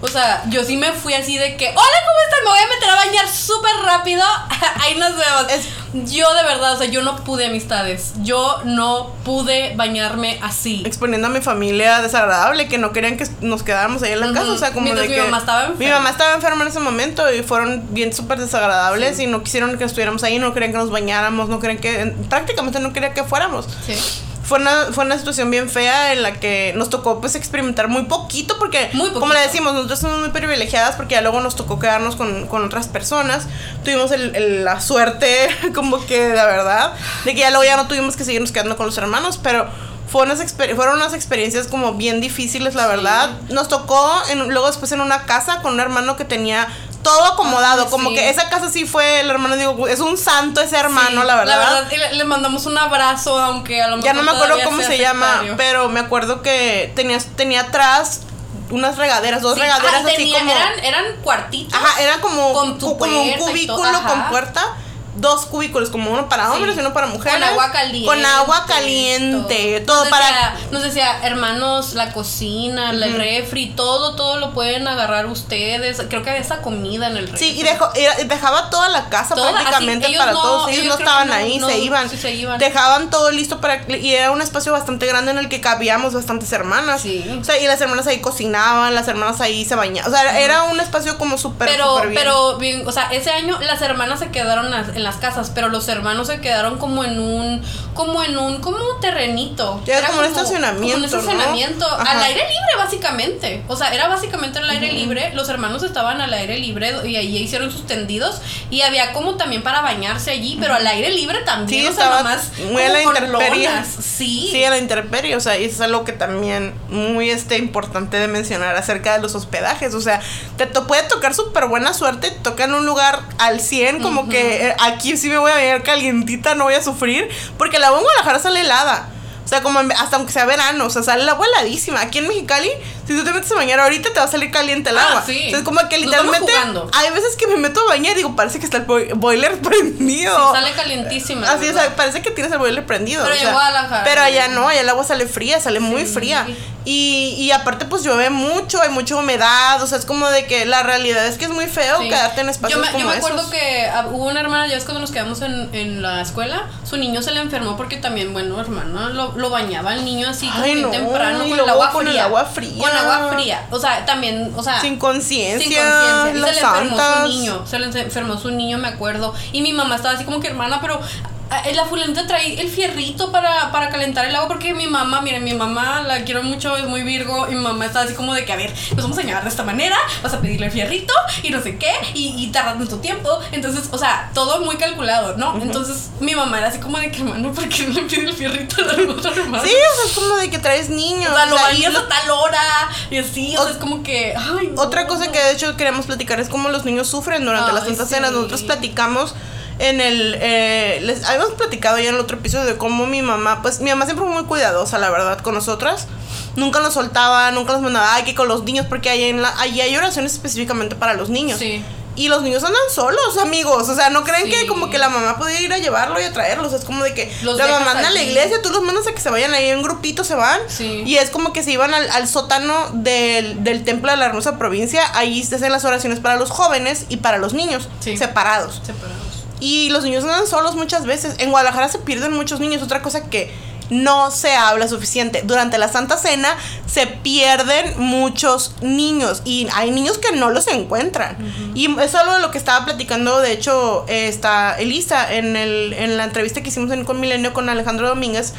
O sea, yo sí me fui así de que, hola, ¿cómo están? Me voy a meter a bañar súper rápido. Ahí nos vemos.
Es-
yo de verdad, o sea, yo no pude amistades. Yo no pude bañarme así.
exponiendo a mi familia desagradable que no querían que nos quedáramos ahí en la
Ujú.
casa o sea como
Mientras
de
mi
que
mamá estaba enferma.
mi mamá estaba enferma en ese momento y fueron bien súper desagradables y no quisieron que estuviéramos ahí no querían que nos bañáramos no querían que prácticamente no querían que fuéramos
Sí.
Fue una, fue una situación bien fea en la que nos tocó pues experimentar muy poquito porque
Muy poquito.
como le decimos nosotros somos muy privilegiadas porque ya luego nos tocó quedarnos con, con otras personas. Tuvimos el- el- la suerte como que la verdad de que ya luego ya no tuvimos que seguirnos quedando con los hermanos pero fue unas exper- fueron unas experiencias como bien difíciles la verdad. Nos tocó en- luego después en una casa con un hermano que tenía todo acomodado
Ay,
como
sí.
que esa casa sí fue el hermano digo es un santo ese hermano
Sí,
la verdad
y le, le mandamos un abrazo, aunque a lo mejor.
ya no me acuerdo cómo se llama, pero me acuerdo que tenía, tenía atrás unas regaderas, dos
Sí,
regaderas así
tenía-
como.
Eran, eran cuartitos.
Ajá, era como,
con tu
como un cubículo
todo,
con puerta. Dos cubículos, como uno para hombres
Sí.
y uno para mujeres.
Con agua caliente.
Con agua caliente. Todo,
Nos
para.
decía- nos decía, hermanos, la cocina, el refri, todo, todo lo pueden agarrar ustedes. Creo que había esa comida en el refri.
Sí, y, dejó, y dejaba toda la casa
Toda,
prácticamente
así,
para
no-
todos. Ellos,
ellos
no estaban
no-
ahí,
no,
se iban.
sí, se iban.
Dejaban todo listo para. Y era un espacio bastante grande en el que cabíamos bastantes hermanas.
Sí.
O sea, y las hermanas ahí cocinaban, las hermanas ahí se bañaban. O sea, era un espacio como súper,
Pero,
bien.
pero, bien, o sea, ese año las hermanas se quedaron en las casas, pero los hermanos se quedaron como en un, como en un, como un terrenito.
Ya, como un estacionamiento,
Como un estacionamiento, al aire libre básicamente. O sea, era básicamente al aire libre. Los hermanos estaban al aire libre y ahí hicieron sus tendidos y había como también para bañarse allí, pero al aire libre también.
Sí,
o sea, nomás
muy a la intemperie.
Sí.
Sí, a la intemperie, o sea, y eso es algo que también muy este, importante de mencionar acerca de los hospedajes, o sea, te to- puede tocar súper buena suerte, te toca en un lugar al 100, como que eh, aquí sí me voy a ver calientita, no voy a sufrir, porque la agua en Guadalajara sale helada. O sea, como hasta aunque sea verano, o sea, sale el agua heladísima. Aquí en Mexicali, si tú te metes a bañar ahorita, te va a salir caliente el
Ah,
agua.
sí.
O sea, es como que literalmente. Hay veces que me meto a bañar y digo, parece que está el boi- boiler prendido.
Sí, sale calentísima.
Así, sea, parece que tienes el boiler prendido.
Pero
o sea,
Guadalajara,
Pero allá
no.
allá el agua sale fría, sale muy
Sí.
fría. Y, y aparte, pues llueve mucho, hay mucha humedad. O sea, es como de que la realidad es que es muy feo
Sí.
quedarte en espacios
yo me,
como
yo me acuerdo
esos.
que ah, hubo una hermana, ya es cuando nos quedamos en, en la escuela, su niño se le enfermó porque también, bueno, hermana, lo, lo bañaba el niño así
Ay, no,
temprano
y
con el agua
con
fría.
el agua fría.
Con agua fría. O sea, también, o sea.
Sin conciencia.
Sin conciencia. Y se le enfermó su niño. Se le enfermó su niño, me acuerdo. Y mi mamá estaba así como que, hermana, pero ah, la fulanita trae el fierrito para, para calentar el agua. Porque mi mamá, miren, mi mamá la quiero mucho, es muy virgo. Y mi mamá estaba así como de que, a ver, nos vamos a llevar de esta manera. Vas a pedirle el fierrito y no sé qué. Y, y tarda tanto tiempo. Entonces, o sea, todo muy calculado, ¿no? Entonces, mi mamá era así como de que, hermano, ¿por qué no le pide el fierrito a la otra hermana?
Sí, o sea, es como de que traes niños.
O sea, lo bañas a tal hora y así, o sea, es como que, ay, no.
Otra cosa que de hecho queremos platicar es cómo los niños sufren durante
Ay,
las Santas
sí.
Cenas. Nosotros platicamos en el... Eh, les habíamos platicado ya en el otro episodio de cómo mi mamá, pues mi mamá siempre fue muy cuidadosa, la verdad, con nosotras. Nunca nos soltaba, nunca nos mandaba, ay, que con los niños, porque ahí, en la, ahí hay oraciones específicamente para los niños.
Sí.
Y los niños andan solos, amigos. O sea, no creen que como que la mamá puede ir a llevarlo y a traerlos. Es como de que
Los
la mamá anda a la iglesia, tú los mandas a que se vayan ahí en grupito, se van.
Sí.
Y es como que se iban al, al sótano del, del templo de la hermosa provincia. Ahí se hacen las oraciones para los jóvenes y para los niños,
Sí.
separados.
Separados.
Y los niños andan solos muchas veces. En Guadalajara se pierden muchos niños. Otra cosa que no se habla suficiente. Durante la Santa Cena se pierden muchos niños. Y hay niños que no los encuentran. Y es algo de lo que estaba platicando, de hecho, está Elisa en, el, en la entrevista que hicimos en Con Milenio con Alejandro Domínguez.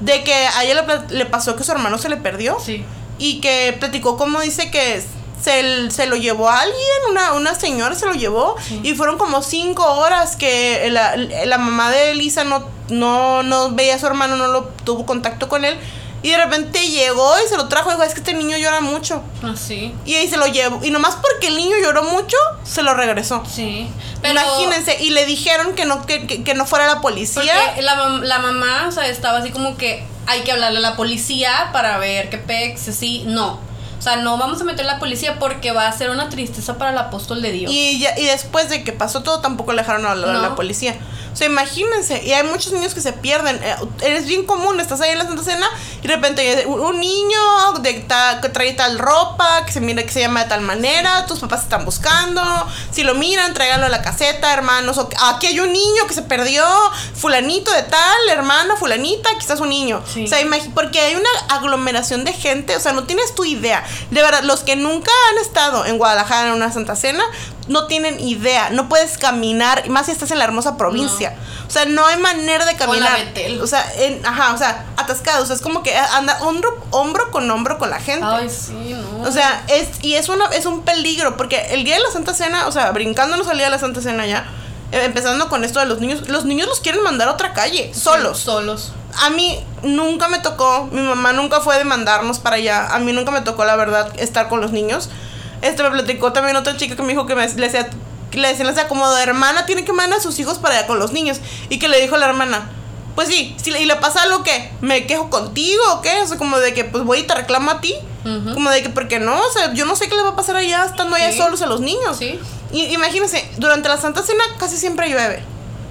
De que a ella le, pasó que su hermano se le perdió
Sí.
y que platicó cómo dice que se, se lo llevó a alguien, una, una señora se lo llevó y fueron como cinco horas que la, la mamá de Elisa no, no, no veía a su hermano, no lo tuvo contacto con él y de repente llegó y se lo trajo y dijo, es que este niño llora mucho.
Así.
Y ahí se lo llevó. Y nomás porque el niño lloró mucho, se lo regresó.
Sí. Pero
Imagínense, y le dijeron que no, que, que- que no fuera la policía.
Porque la, la mamá, o sea, estaba así como que hay que hablarle a la policía para ver qué pex, así. No. O sea, no vamos a meter a la policía porque va a ser una tristeza para el apóstol de Dios.
Y, ya- y después de que pasó todo, tampoco le dejaron hablar a la policía. O sea, imagínense, y hay muchos niños que se pierden. Eh, Es bien común, estás ahí en la Santa Cena y de repente hay un niño de ta- que trae tal ropa, que se mira que se llama de tal manera, tus papás están buscando. Si lo miran, tráiganlo a la caseta, hermanos. O, aquí hay un niño que se perdió, fulanito de tal, hermana, fulanita, quizás un niño.
Sí.
O sea, porque hay una aglomeración de gente, o sea, no tienes tu idea. De verdad, los que nunca han estado en Guadalajara en una Santa Cena, no tienen idea. No puedes caminar, más si estás en la hermosa provincia. O sea, no hay manera de caminar. O sea, en, ajá, o sea, atascados. O sea, es como que anda hombro, hombro con hombro con la gente.
Ay, sí, no.
O sea, es, y es, una, es un peligro, porque el día de la Santa Cena, o sea, brincándonos al día de la Santa Cena ya, eh, empezando con esto de los niños, los niños los quieren mandar a otra calle, solos.
solos.
A mí nunca me tocó, mi mamá nunca fue de mandarnos para allá, a mí nunca me tocó, la verdad, estar con los niños. Este me platicó también otra chica que me dijo que me, le decía, le decían, o sea, como de hermana tiene que mandar a sus hijos para allá con los niños. Y que le dijo a la hermana, pues sí, si le, y le pasa algo que me quejo contigo o qué, o sea, como de que pues voy y te reclamo a ti. Como de que, porque no? O sea, yo no sé qué le va a pasar allá estando allá
Sí.
solos a los niños.
Sí.
Y imagínense, durante la Santa Cena casi siempre llueve.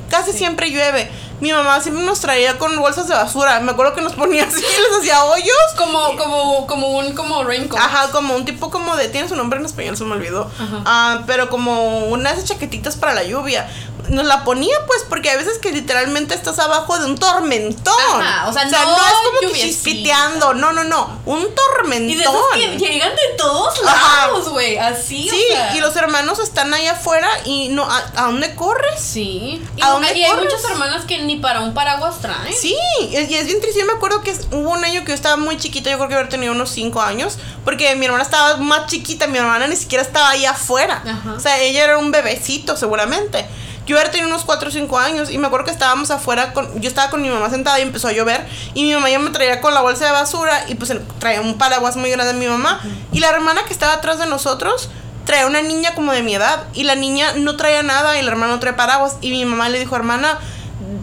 Casi siempre llueve. Mi mamá siempre nos traía con bolsas de basura. Me acuerdo que nos ponía así, les hacía hoyos.
Como, como, como un como raincoat.
Ajá, como un tipo como de. Tiene su nombre en español, se me olvidó.
Ajá.
Ah, pero como unas chaquetitas para la lluvia. Nos la ponía, pues, porque a veces que literalmente estás abajo de un tormentón.
Ajá, o sea, no
es como que chispiteando. No, no, no. Un tormentón.
Y de esos que llegan de todos lados, güey. Así,
Sí,
o sea.
y los hermanos están ahí afuera y no. ¿A, a dónde corres?
Sí. Y,
¿A dónde
y hay muchas hermanas que ni para un paraguas traen.
Sí, y es bien triste. Yo me acuerdo que hubo un año que yo estaba muy chiquita, yo creo que haber tenido unos 5 años, porque mi hermana estaba más chiquita, mi hermana ni siquiera estaba ahí afuera.
Ajá.
O sea, ella era un bebecito seguramente. Yo haber tenido unos 4 o 5 años y me acuerdo que estábamos afuera, con, yo estaba con mi mamá sentada y empezó a llover y mi mamá ya me traía con la bolsa de basura y pues traía un paraguas muy grande mi mamá y la hermana que estaba atrás de nosotros traía una niña como de mi edad y la niña no traía nada y la hermana no traía paraguas y mi mamá le dijo, hermana,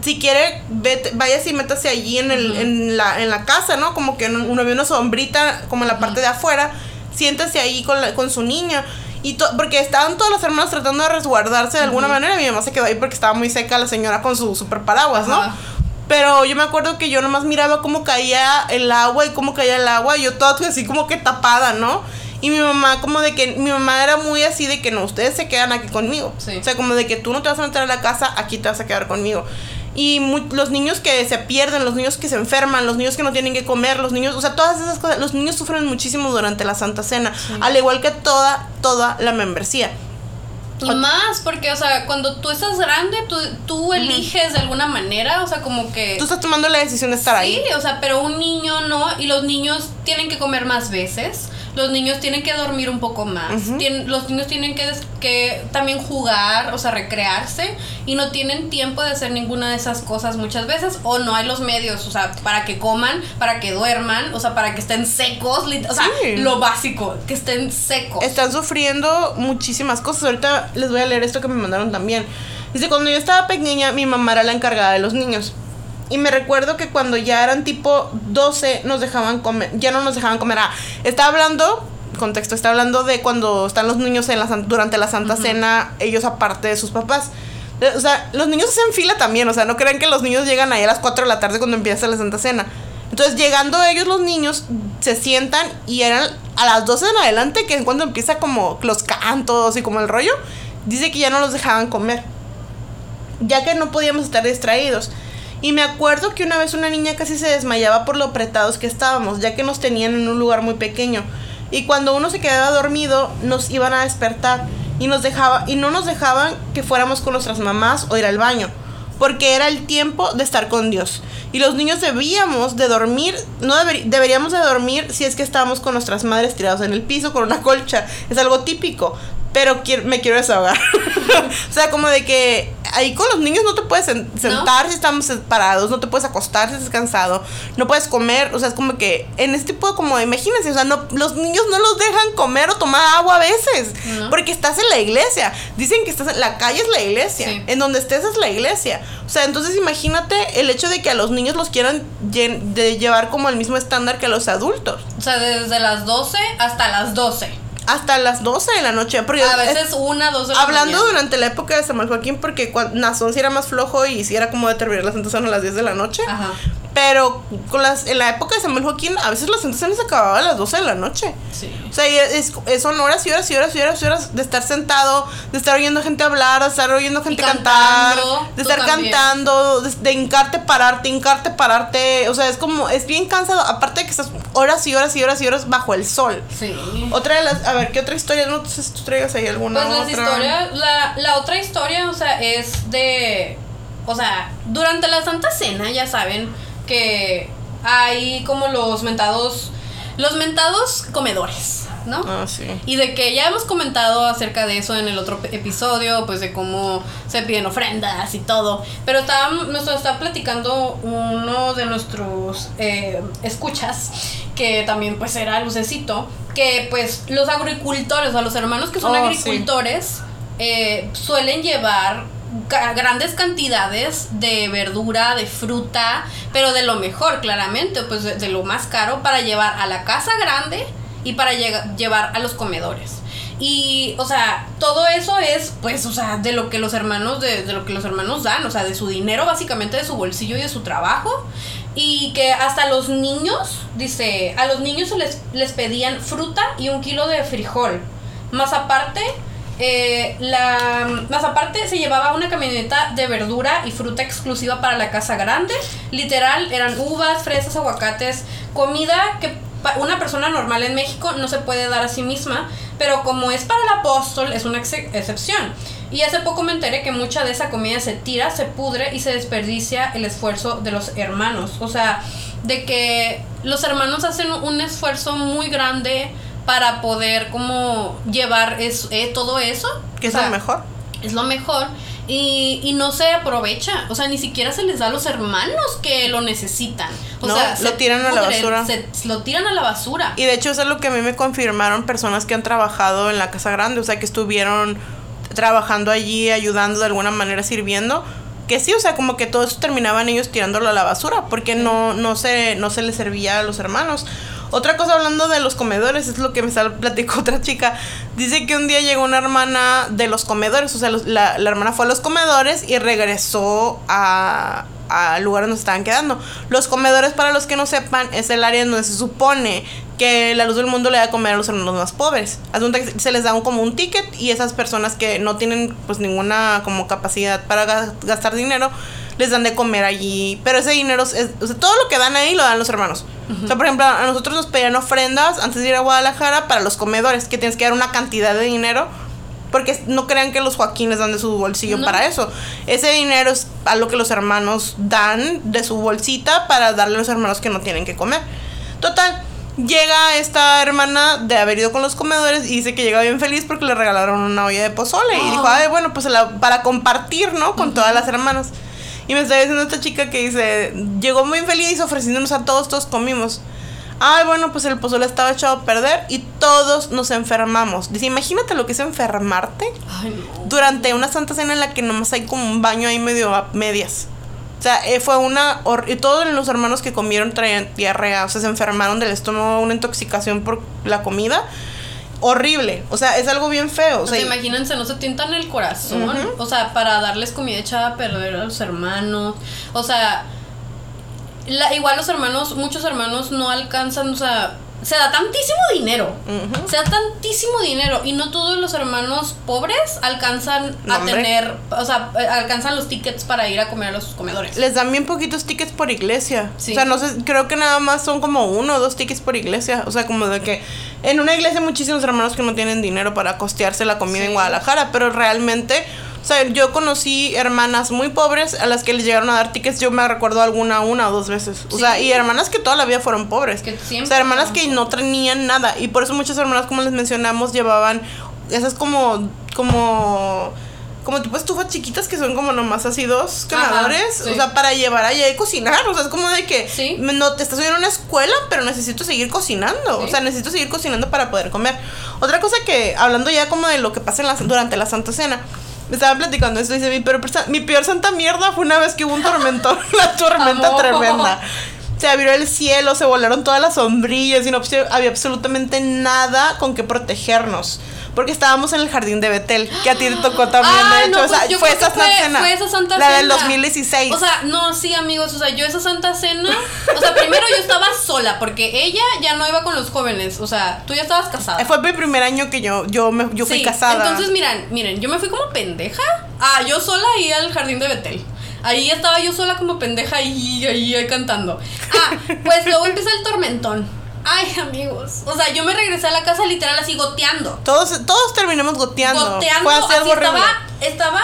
si quiere, vete, váyase y métase allí en, el, en, la, en la casa, ¿no? Como que uno había una sombrita como en la parte de afuera. Siéntase ahí con, la- con su niña. Y to- porque estaban todas las hermanas tratando de resguardarse de alguna manera. Mi mamá se quedó ahí porque estaba muy seca la señora con su super paraguas, ¿no? Pero yo me acuerdo que yo nomás miraba cómo caía el agua y cómo caía el agua. Y yo toda así como que tapada, ¿no? Y mi mamá como de que mi mamá era muy así de que no, ustedes se quedan aquí conmigo.
Sí.
O sea, como de que tú no te vas a meter a la casa, aquí te vas a quedar conmigo. Y los niños que se pierden, los niños que se enferman, los niños que no tienen que comer, los niños, o sea, todas esas cosas, los niños sufren muchísimo durante la Santa Cena, al igual que toda, toda la membresía.
Y más, porque, o sea, cuando tú estás grande, tú, tú eliges de alguna manera, o sea, como que...
Tú estás tomando la decisión de estar
Sí,
ahí.
o sea, pero un niño no, y los niños tienen que comer más veces, los niños tienen que dormir un poco más, tien- los niños tienen que, que también jugar, o sea, recrearse, y no tienen tiempo de hacer ninguna de esas cosas muchas veces, o no hay los medios, o sea, para que coman, para que duerman, o sea, para que estén secos, o sea,
Sí.
lo básico, que estén secos.
Están sufriendo muchísimas cosas. Ahorita les voy a leer esto que me mandaron también. Dice, cuando yo estaba pequeña, mi mamá era la encargada de los niños. Y me recuerdo que cuando ya eran tipo 12, nos dejaban comer, ya no nos dejaban comer. Ah, está hablando, contexto, está hablando de cuando están los niños en la, durante la Santa Cena, ellos aparte de sus papás. Eh, o sea, los niños hacen fila también, o sea, no crean que los niños llegan ahí a las 4 de la tarde cuando empieza la Santa Cena. Entonces, llegando ellos, los niños, se sientan y eran a las 12 en adelante, que es cuando empieza como los cantos y como el rollo, dice que ya no los dejaban comer, ya que no podíamos estar distraídos. Y me acuerdo que una vez una niña casi se desmayaba por lo apretados que estábamos, ya que nos tenían en un lugar muy pequeño. Y cuando uno se quedaba dormido, nos iban a despertar y nos dejaba y no nos dejaban que fuéramos con nuestras mamás o ir al baño, porque era el tiempo de estar con Dios. Y los niños debíamos de dormir, no deberíamos de dormir si es que estábamos con nuestras madres tirados en el piso con una colcha. Es algo típico pero me quiero desahogar. o sea, como de que ahí con los niños no te puedes sentar si estamos parados, no te puedes acostar si estás cansado, no puedes comer, o sea, es como que en este tipo de como, imagínense, o sea, no, los niños no los dejan comer o tomar agua a veces, porque estás en la iglesia. Dicen que estás en la calle es la iglesia, en donde estés es la iglesia. O sea, entonces imagínate el hecho de que a los niños los quieran de llevar como el mismo estándar que a los adultos.
O sea, desde las 12 hasta las 12
hasta las 12 de la noche. Porque
a veces una, dos de la
Hablando durante la época de Samuel Joaquín, porque Nazón sí era más flojo y sí era como de terminar las entonces a las 10 de la noche. Ajá. Pero con las, en la época de Samuel Joaquín, a veces las sensaciones se acababan a las 12 de la noche. Sí. O sea, es, son horas y horas y horas y horas y horas de estar sentado, de estar oyendo gente hablar, de estar oyendo gente cantar, de estar cantando, de, de, hincarte, pararte, hincarte, pararte. O sea, es como, es bien cansado. Aparte de que estás horas y horas y horas y horas bajo el sol. Sí. Otra de las, a ver, ¿qué otra historia? No sé si tú traigas ahí alguna
pues las historias, la, la otra historia, o sea, es de, o sea, durante la Santa Cena, ya saben que hay como los mentados, los mentados comedores. ¿no?
Ah, sí.
Y de que ya hemos comentado acerca de eso en el otro episodio, pues de cómo se piden ofrendas y todo. Pero está, nos está platicando uno de nuestros eh, escuchas, que también pues era Lucecito, que pues los agricultores, o sea, los hermanos que son oh, agricultores, eh, suelen llevar grandes cantidades de verdura, de fruta, pero de lo mejor, claramente, pues de, lo más caro para llevar a la casa grande y para llevar a los comedores. Y, o sea, todo eso es, pues, o sea, de lo que los hermanos, de, de, lo que los hermanos dan, o sea, de su dinero, básicamente de su bolsillo y de su trabajo. Y que hasta los niños, dice, a los niños les, les pedían fruta y un kilo de frijol. Más aparte, eh, la, más aparte se llevaba una camioneta de verdura y fruta exclusiva para la casa grande. Literal, eran uvas, fresas, aguacates, comida que una persona normal en México no se puede dar a sí misma, pero como es para el apóstol es una excepción. Y hace poco me enteré que mucha de esa comida se tira, se pudre y se desperdicia el esfuerzo de los hermanos. O sea, de que los hermanos hacen un esfuerzo muy grande para poder como llevar es, eh, todo eso.
Que es lo mejor.
Es lo mejor. Y, y, no se aprovecha. O sea, ni siquiera se les da a los hermanos que lo necesitan. O
no,
sea,
lo tiran a la basura.
Se, lo tiran a la basura.
Y de hecho, eso es lo que a mí me confirmaron personas que han trabajado en la Casa Grande. O sea, que estuvieron trabajando allí, ayudando de alguna manera, sirviendo. Que sí, o sea, como que todo eso terminaban ellos tirándolo a la basura. Porque no, no, se, no se les servía a los hermanos. Otra cosa hablando de los comedores, es lo que me platicó otra chica. Dice que un día llegó una hermana de los comedores, o sea, la, hermana fue a los comedores y regresó a, al lugar donde estaban quedando. Los comedores, para los que no sepan, es el área donde se supone que la luz del mundo le da a comer a los hermanos más pobres. se les da un, como un ticket y esas personas que no tienen pues ninguna como capacidad para gastar dinero, les dan de comer allí. Pero ese dinero, es, o sea, todo lo que dan ahí lo dan los hermanos. O sea, por ejemplo, a nosotros nos pedían ofrendas antes de ir a Guadalajara para los comedores, que tienes que dar una cantidad de dinero. Porque no crean que los Joaquines dan de su bolsillo para eso. Ese dinero es a lo que los hermanos dan de su bolsita para darle a los hermanos que no tienen que comer. Total, llega esta hermana de haber ido con los comedores y dice que llega bien feliz porque le regalaron una olla de pozole. Y dijo, ay, bueno, pues para compartir, ¿no? Con todas las hermanas. Y me está diciendo esta chica que dice, llegó muy feliz ofreciéndonos a todos, todos comimos. Ay, bueno, pues el pozole estaba echado a perder y todos nos enfermamos. Dice, imagínate lo que es enfermarte
Ay, no.
durante una santa cena en la que nomás hay como un baño ahí medio a medias. O sea, eh, fue una... Y todos los hermanos que comieron traían diarrea. O sea, se enfermaron del estómago, una intoxicación por la comida. Horrible. O sea, es algo bien feo. O sea,
imagínense, no se tientan el corazón. O sea, para darles comida echada a perder a los hermanos. O sea, la- igual los hermanos, muchos hermanos no alcanzan, o sea, se da tantísimo dinero. Se da tantísimo dinero. Y no todos los hermanos pobres alcanzan
No,
a
hombre.
tener, o sea, eh, alcanzan los tickets para ir a comer a los comedores.
les dan bien poquitos tickets por iglesia.
Sí.
O sea, no sé, creo que nada más son como uno o dos tickets por iglesia. O sea, como de que en una iglesia hay muchísimos hermanos que no tienen dinero para costearse la comida
Sí.
en Guadalajara, pero realmente, sea, yo conocí hermanas muy pobres a las que les llegaron a dar tickets, yo me recuerdo alguna una o dos veces. O sea, y hermanas que toda la vida fueron pobres.
Que siempre
o sea, hermanas que no tenían nada. Y por eso muchas hermanas, como les mencionamos, llevaban esas como, como... Como tipo estufas chiquitas que son como nomás así dos quemadores.
sí.
O sea, para llevar allá y cocinar. O sea, es como de que
Sí.
no te estás en una escuela, pero necesito seguir cocinando. O sea, necesito seguir cocinando para poder comer. Otra cosa que, hablando ya como de lo que pasa en la, durante la Santa Cena. Me estaba platicando esto y dice, mi peor, mi peor santa mierda fue una vez que hubo un tormentón, una tormenta tremenda. Se abrió el cielo, se volaron todas las sombrillas y no había absolutamente nada con que protegernos. Porque estábamos en el jardín de Betel, que a ti te tocó también,
Ah,
de hecho.
no,
o sea,
pues
fue esa
fue-
Santa Cena.
fue esa Santa
La del
Cena.
2016.
O sea, no, sí, amigos. O sea, yo esa Santa Cena. O sea, primero yo estaba sola porque ella ya no iba con los jóvenes. O sea, tú ya estabas casada.
Fue mi primer año que yo, yo, me, yo fui casada.
Entonces, miren, miren, yo me fui como pendeja. Ah, yo sola ahí al jardín de Betel. Ahí estaba yo sola como pendeja ahí, ahí, ahí cantando. Ah, pues luego empieza el tormentón. Ay, amigos. O sea, yo me regresé a la casa literal así goteando.
Todos, todos terminamos goteando.
Goteando.
Fue así algo
estaba, estaba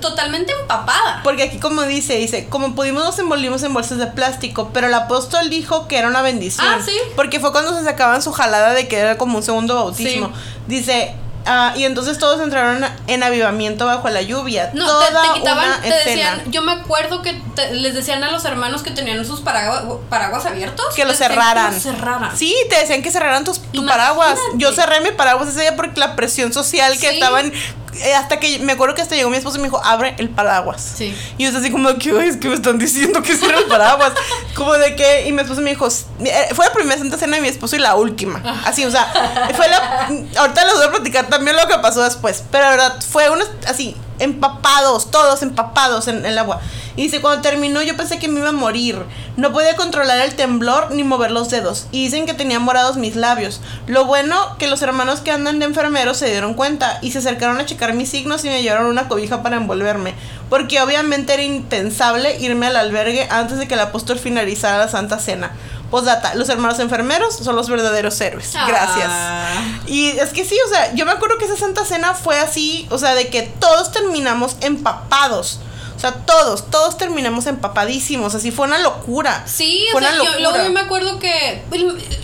totalmente empapada.
Porque aquí como dice, dice, como pudimos nos envolvimos en bolsas de plástico, pero el apóstol dijo que era una bendición.
Ah, sí.
Porque fue cuando se sacaban su jalada de que era como un segundo bautismo.
Sí.
Dice, ah, y entonces todos entraron en avivamiento bajo la lluvia.
No,
Toda
te, te quitaban,
una
te
escena.
decían, yo me acuerdo que te- les decían a los hermanos que tenían sus paraguas, paraguas abiertos.
Que lo
les decían
cerraran.
Que cerraran.
Sí, te decían que cerraran tus, tu
Imagínate.
paraguas. Yo cerré mi paraguas ese día porque la presión social que
Sí.
estaban. Eh, hasta que me acuerdo que hasta llegó mi esposo y me dijo, abre el paraguas.
Sí.
Y yo estaba así como "Ay, es que me están diciendo que cierre el paraguas. como de que, y mi esposo me dijo, "S- eh, fue la primera santa cena de mi esposo y la última.
Ah.
Así, o sea, fue la. Ahorita les voy a platicar también lo que pasó después. Pero la verdad, fue unos así, empapados, todos empapados en el agua. Y dice, cuando terminó yo pensé que me iba a morir. No podía controlar el temblor ni mover los dedos. Y dicen que tenía morados mis labios. Lo bueno que los hermanos que andan de enfermeros se dieron cuenta y se acercaron a checar mis signos y me llevaron una cobija para envolverme. Porque obviamente era impensable irme al albergue antes de que el apóstol finalizara la Santa Cena. Postdata, los hermanos enfermeros son los verdaderos héroes. Gracias.
Ah.
Y es que sí, o sea, yo me acuerdo que esa Santa Cena fue así, o sea, de que todos terminamos empapados. O sea, todos, todos terminamos empapadísimos. Así fue una locura.
Sí,
fue
o sea,
una
yo,
locura.
luego yo me acuerdo que.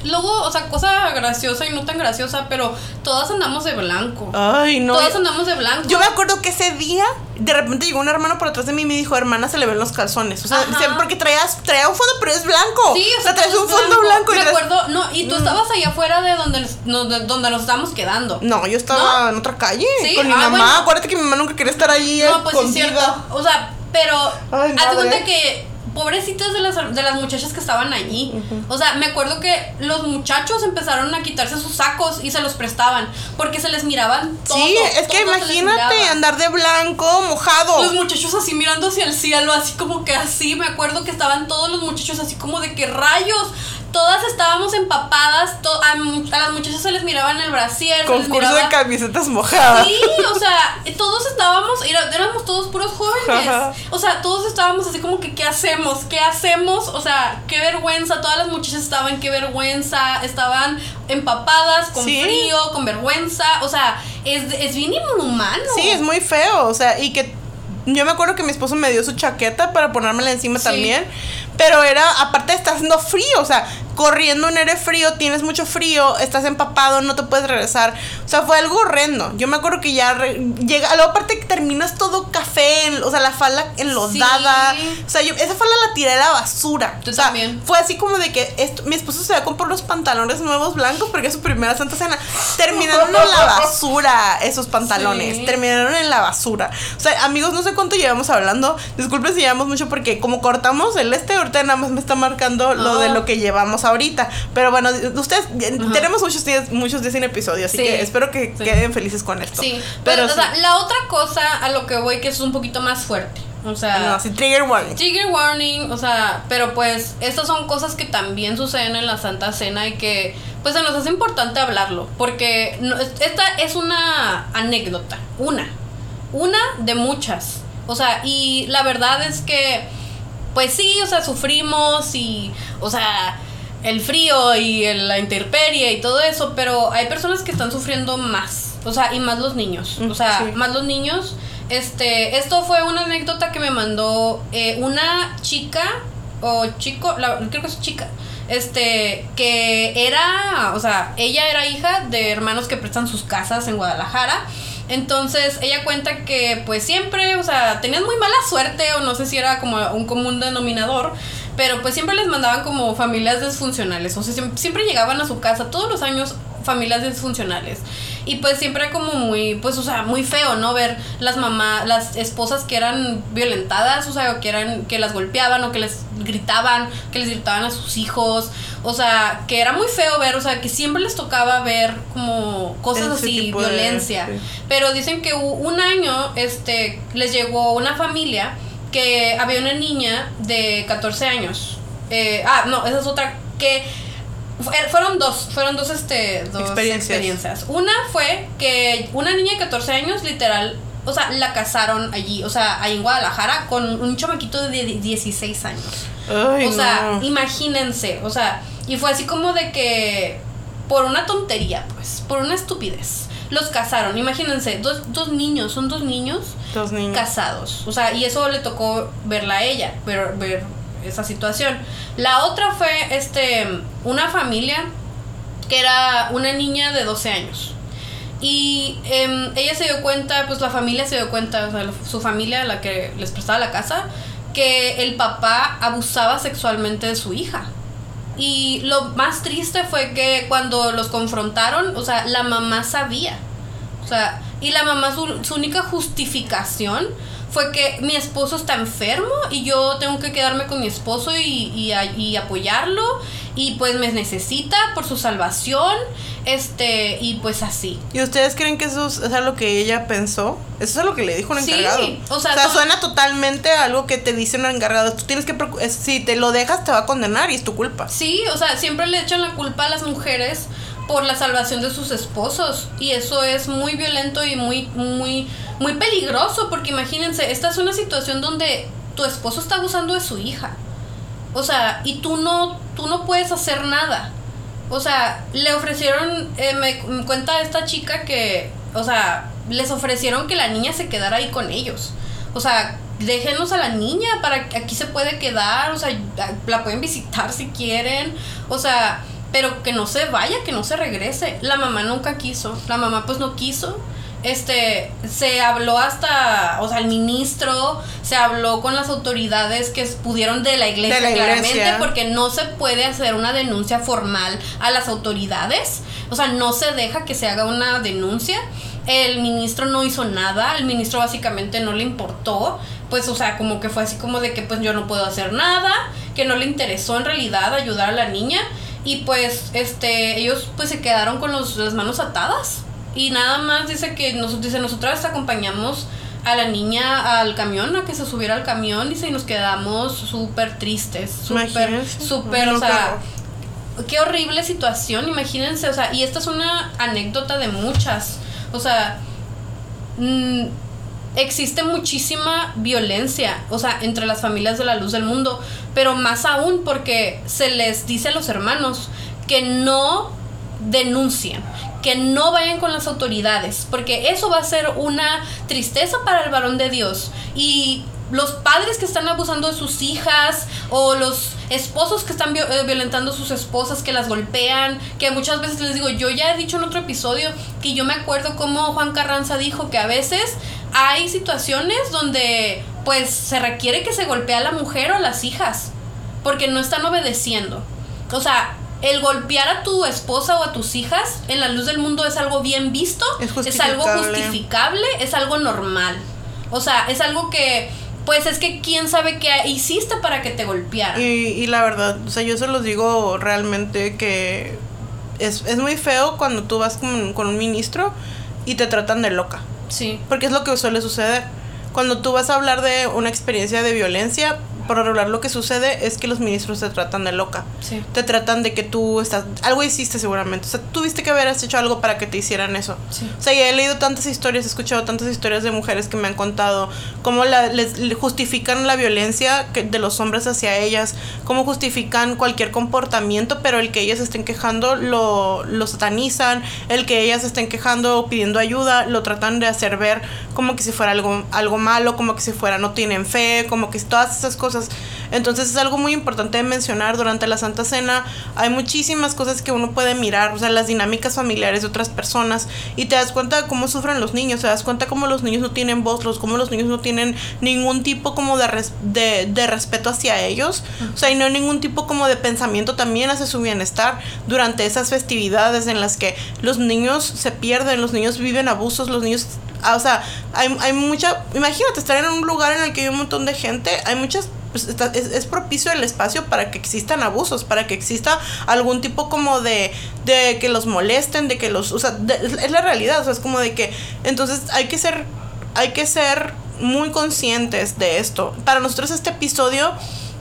Luego, o sea, cosa graciosa y no tan graciosa, pero todas andamos de blanco.
Ay, no.
todas andamos de blanco.
Yo me acuerdo que ese día, de repente llegó un hermano por atrás de mí y me dijo, hermana, se le ven los calzones. O sea,
Ajá.
porque traías, traía un fondo, pero es blanco.
Sí, o sea,
traes un fondo blanco, y
Me
traes-
acuerdo, no, y tú
Mm.
estabas allá afuera de donde, nos- de donde nos estábamos quedando.
No, yo estaba en otra calle
Sí,
con mi
ah,
mamá.
bueno.
Acuérdate que mi mamá nunca quería estar ahí
No, pues sí es cierto. O sea, pero
Ay,
haz de cuenta que pobrecitas de las, de las muchachas que estaban allí. O sea, me acuerdo que los muchachos empezaron a quitarse sus sacos y se los prestaban porque se les miraban todo.
Sí, es que imagínate andar de blanco, mojado.
Los muchachos así mirando hacia el cielo, así como que así, me acuerdo que estaban todos los muchachos así como de que rayos, todas estábamos empapadas, to- a, las muchachas se les miraban el brasier,
Concurso de camisetas mojadas.
Sí, o sea, todos estábamos, éramos todos puros jóvenes.
Ajá.
O sea, todos estábamos así como que, ¿qué hacemos? ¿Qué hacemos? O sea, qué vergüenza. Todas las muchachas estaban, qué vergüenza. Estaban empapadas, con
Sí.
frío, con vergüenza. O sea, es, es bien inhumano.
Sí, es muy feo, o sea, y que yo me acuerdo que mi esposo me dio su chaqueta para ponérmela encima
Sí.
también, pero era, aparte está haciendo frío, o sea, corriendo en aire frío, tienes mucho frío, estás empapado, no te puedes regresar. O sea, fue algo horrendo. Yo me acuerdo que ya llega, luego aparte que terminas todo café, o sea, la falda enlodada. O sea, yo esa falda la tiré a la basura.
Tú
o sea,
también.
Fue así como de que esto, mi esposo se va a comprar los pantalones nuevos blancos porque es su primera Santa Cena. Terminaron en la basura esos pantalones.
Sí.
Terminaron en la basura. O sea, amigos, no sé cuánto llevamos hablando. Disculpen si llevamos mucho porque como cortamos el este, ahorita nada más me está marcando lo de
Ah.
lo que llevamos ahorita. Pero bueno, ustedes tenemos muchos días, muchos días sin episodio, así
Sí.
que espero que
Sí.
queden felices con esto.
Sí,
pero
pero o
sí.
sea, la otra cosa a lo que voy que es un poquito más fuerte. O sea,
No, sí, trigger warning.
Trigger warning, o sea, pero pues estas son cosas que también suceden en la Santa Cena y que pues se nos hace importante hablarlo, porque no- esta es una anécdota, una, una de muchas. O sea, y la verdad es que pues sí, o sea, sufrimos y, o sea, el frío y el- la intemperie y todo eso, pero hay personas que están sufriendo más, o sea, y más los niños, o sea,
Sí.
más los niños. Este, esto fue una anécdota que me mandó eh, una chica o chico, la- creo que es chica, este, que era, o sea, ella era hija de hermanos que prestan sus casas en Guadalajara. Entonces ella cuenta que pues siempre, o sea, tenían muy mala suerte o no sé si era como un común denominador, pero pues siempre les mandaban como familias disfuncionales, o sea, siem- siempre llegaban a su casa todos los años familias disfuncionales. Y pues siempre como muy, pues, o sea, muy feo, ¿no? Ver las mamás, las esposas que eran violentadas, o sea, que eran, que las golpeaban o que les gritaban, que les gritaban a sus hijos. O sea, que era muy feo ver, o sea, que siempre les tocaba ver como cosas
Ese
así,
de-
violencia.
sí.
Pero dicen que un año, este, les llegó una familia que había una niña de 14 años. Eh, ah, no, esa es otra que fueron dos, fueron dos, este, dos
Experiencias.
experiencias. Una fue que una niña de 14 años, literal, o sea, la casaron allí, o sea, ahí en Guadalajara, con un chamaquito de 16 años.
Ay,
o sea,
no.
imagínense, o sea, y fue así como de que por una tontería, pues, por una estupidez, los casaron. Imagínense, dos, dos niños, son dos niños
Dos niños.
casados. O sea, y eso le tocó verla a ella, ver, ver esa situación. La otra fue este una familia que era una niña de 12 años. Y em, ella se dio cuenta, pues la familia se dio cuenta, o sea, su familia, la que les prestaba la casa, que el papá abusaba sexualmente de su hija. Y lo más triste fue que cuando los confrontaron, o sea, la mamá sabía. O sea, y la mamá su única justificación fue que mi esposo está enfermo y yo tengo que quedarme con mi esposo y, y, y apoyarlo y pues me necesita por su salvación, este, y pues así.
¿Y ustedes creen que eso es, algo que ella pensó? Eso es lo que le dijo un
Sí,
encargado.
o sea, to-
suena totalmente a algo que te dice un encargado. Tú tienes que. Si te lo dejas, te va a condenar y es tu culpa.
Sí, o sea, siempre le echan la culpa a las mujeres por la salvación de sus esposos y eso es muy violento y muy muy muy peligroso porque imagínense, esta es una situación donde tu esposo está abusando de su hija. O sea, y tú no tú no puedes hacer nada. O sea, le ofrecieron eh, me, cuenta esta chica que, o sea, les ofrecieron que la niña se quedara ahí con ellos. O sea, déjenos a la niña para que aquí se puede quedar, o sea, la pueden visitar si quieren, o sea, pero que no se vaya, que no se regrese. La mamá nunca quiso, la mamá pues no quiso. Este, se habló hasta, o sea, el ministro, se habló con las autoridades que pudieron de la iglesia,
De la iglesia.
claramente, porque no se puede hacer una denuncia formal a las autoridades, o sea, no se deja que se haga una denuncia. El ministro no hizo nada, el ministro básicamente no le importó, pues o sea, como que fue así como de que pues yo no puedo hacer nada, que no le interesó en realidad ayudar a la niña y pues este ellos pues se quedaron con los, las manos atadas y nada más dice que nos dice nosotras acompañamos a la niña al camión, a que se subiera al camión, dice, y nos quedamos súper tristes, súper, súper, o sea,
qué
qué horrible situación, imagínense, o sea, y esta es una anécdota de muchas, o sea, mm, existe muchísima violencia, o sea, entre las familias de la luz del mundo, pero más aún porque se les dice a los hermanos que no denuncien, que no vayan con las autoridades, porque eso va a ser una tristeza para el varón de Dios. Y los padres que están abusando de sus hijas o los esposos que están eh, violentando a sus esposas, que las golpean, que muchas veces les digo, yo ya he dicho en otro episodio que yo me acuerdo como Juan Carranza dijo que a veces hay situaciones donde pues se requiere que se golpee a la mujer o a las hijas porque no están obedeciendo. O sea, el golpear a tu esposa o a tus hijas en la luz del mundo es algo bien visto, es, algo justificable, es algo normal. O sea, es algo que, pues es que quién sabe qué hiciste para que te golpeara.
Y, y la verdad, o sea, yo se los digo realmente que es, es muy feo cuando tú vas con, con un ministro y te tratan de loca.
Sí.
Porque es lo que suele suceder. Cuando tú vas a hablar de una experiencia de violencia, por regular lo que sucede es que los ministros te tratan de loca.
Sí.
Te tratan de que tú estás... Algo hiciste seguramente. O sea, tuviste que haber hecho algo para que te hicieran eso.
Sí.
O sea, ya he leído tantas historias, he escuchado tantas historias de mujeres que me han contado cómo la, les, le justifican la violencia que, de los hombres hacia ellas, cómo justifican cualquier comportamiento, pero el que ellas estén quejando lo, lo satanizan, el que ellas estén quejando o pidiendo ayuda, lo tratan de hacer ver como que si fuera algo, algo malo, como que si fuera no tienen fe, como que todas esas cosas entonces es algo muy importante de mencionar durante la Santa Cena. Hay muchísimas cosas que uno puede mirar, o sea, las dinámicas familiares de otras personas. Y te das cuenta de cómo sufren los niños, te das cuenta cómo los niños no tienen voz, los, cómo los niños no tienen ningún tipo como de, de, de respeto hacia ellos, o sea, y no hay ningún tipo como de pensamiento también hacia su bienestar durante esas festividades en las que los niños se pierden, los niños viven abusos, los niños o sea, hay, hay mucha, imagínate estar en un lugar en el que hay un montón de gente, hay muchas pues es, propicio el espacio para que existan abusos, para que exista algún tipo como de, de que los molesten, de que los, o sea, es la realidad, o sea, es como de que, entonces hay que ser, hay que ser muy conscientes de esto. Para nosotros este episodio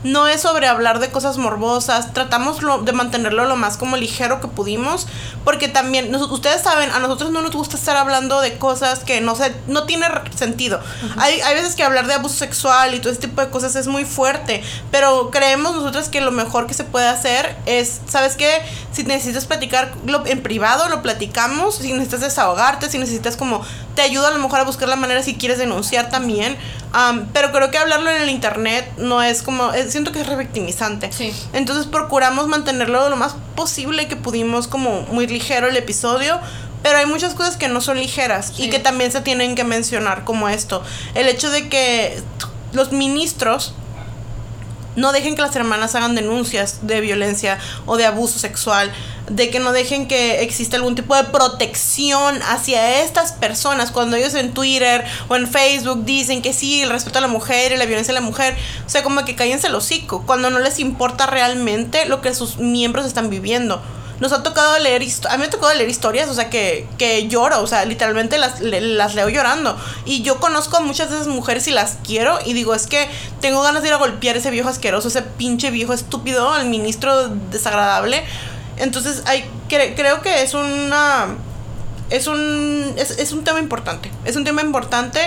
no es sobre hablar de cosas morbosas, tratamos de mantenerlo lo más como ligero que pudimos, porque también, ustedes saben, a nosotros no nos gusta estar hablando de cosas que no sé, no tiene sentido. hay, hay veces que hablar de abuso sexual y todo ese tipo de cosas es muy fuerte, pero creemos nosotros que lo mejor que se puede hacer es, ¿sabes qué? Si necesitas platicar en privado, lo platicamos, si necesitas desahogarte, si necesitas como, te ayuda a lo mejor a buscar la manera si quieres denunciar también, pero creo que hablarlo en el internet no es como, siento que es revictimizante.
Sí.
Entonces procuramos mantenerlo lo más posible que pudimos como muy ligero el episodio. Pero hay muchas cosas que no son ligeras y que también se tienen que mencionar como esto. El hecho de que los ministros no dejen que las hermanas hagan denuncias de violencia o de abuso sexual, de que no dejen que exista algún tipo de protección hacia estas personas. Cuando ellos en Twitter o en Facebook dicen que sí, el respeto a la mujer y la violencia a la mujer, o sea, como que cállense el hocico, cuando no les importa realmente lo que sus miembros están viviendo nos ha tocado leer, a mí me ha tocado leer historias, o sea, que, que lloro, o sea, literalmente las, las leo llorando. Y yo conozco a muchas de esas mujeres y las quiero y digo, es que tengo ganas de ir a golpear ese viejo asqueroso, ese pinche viejo estúpido, el ministro desagradable. Entonces, hay, creo que es una... Es un, es, es un tema importante. Es un tema importante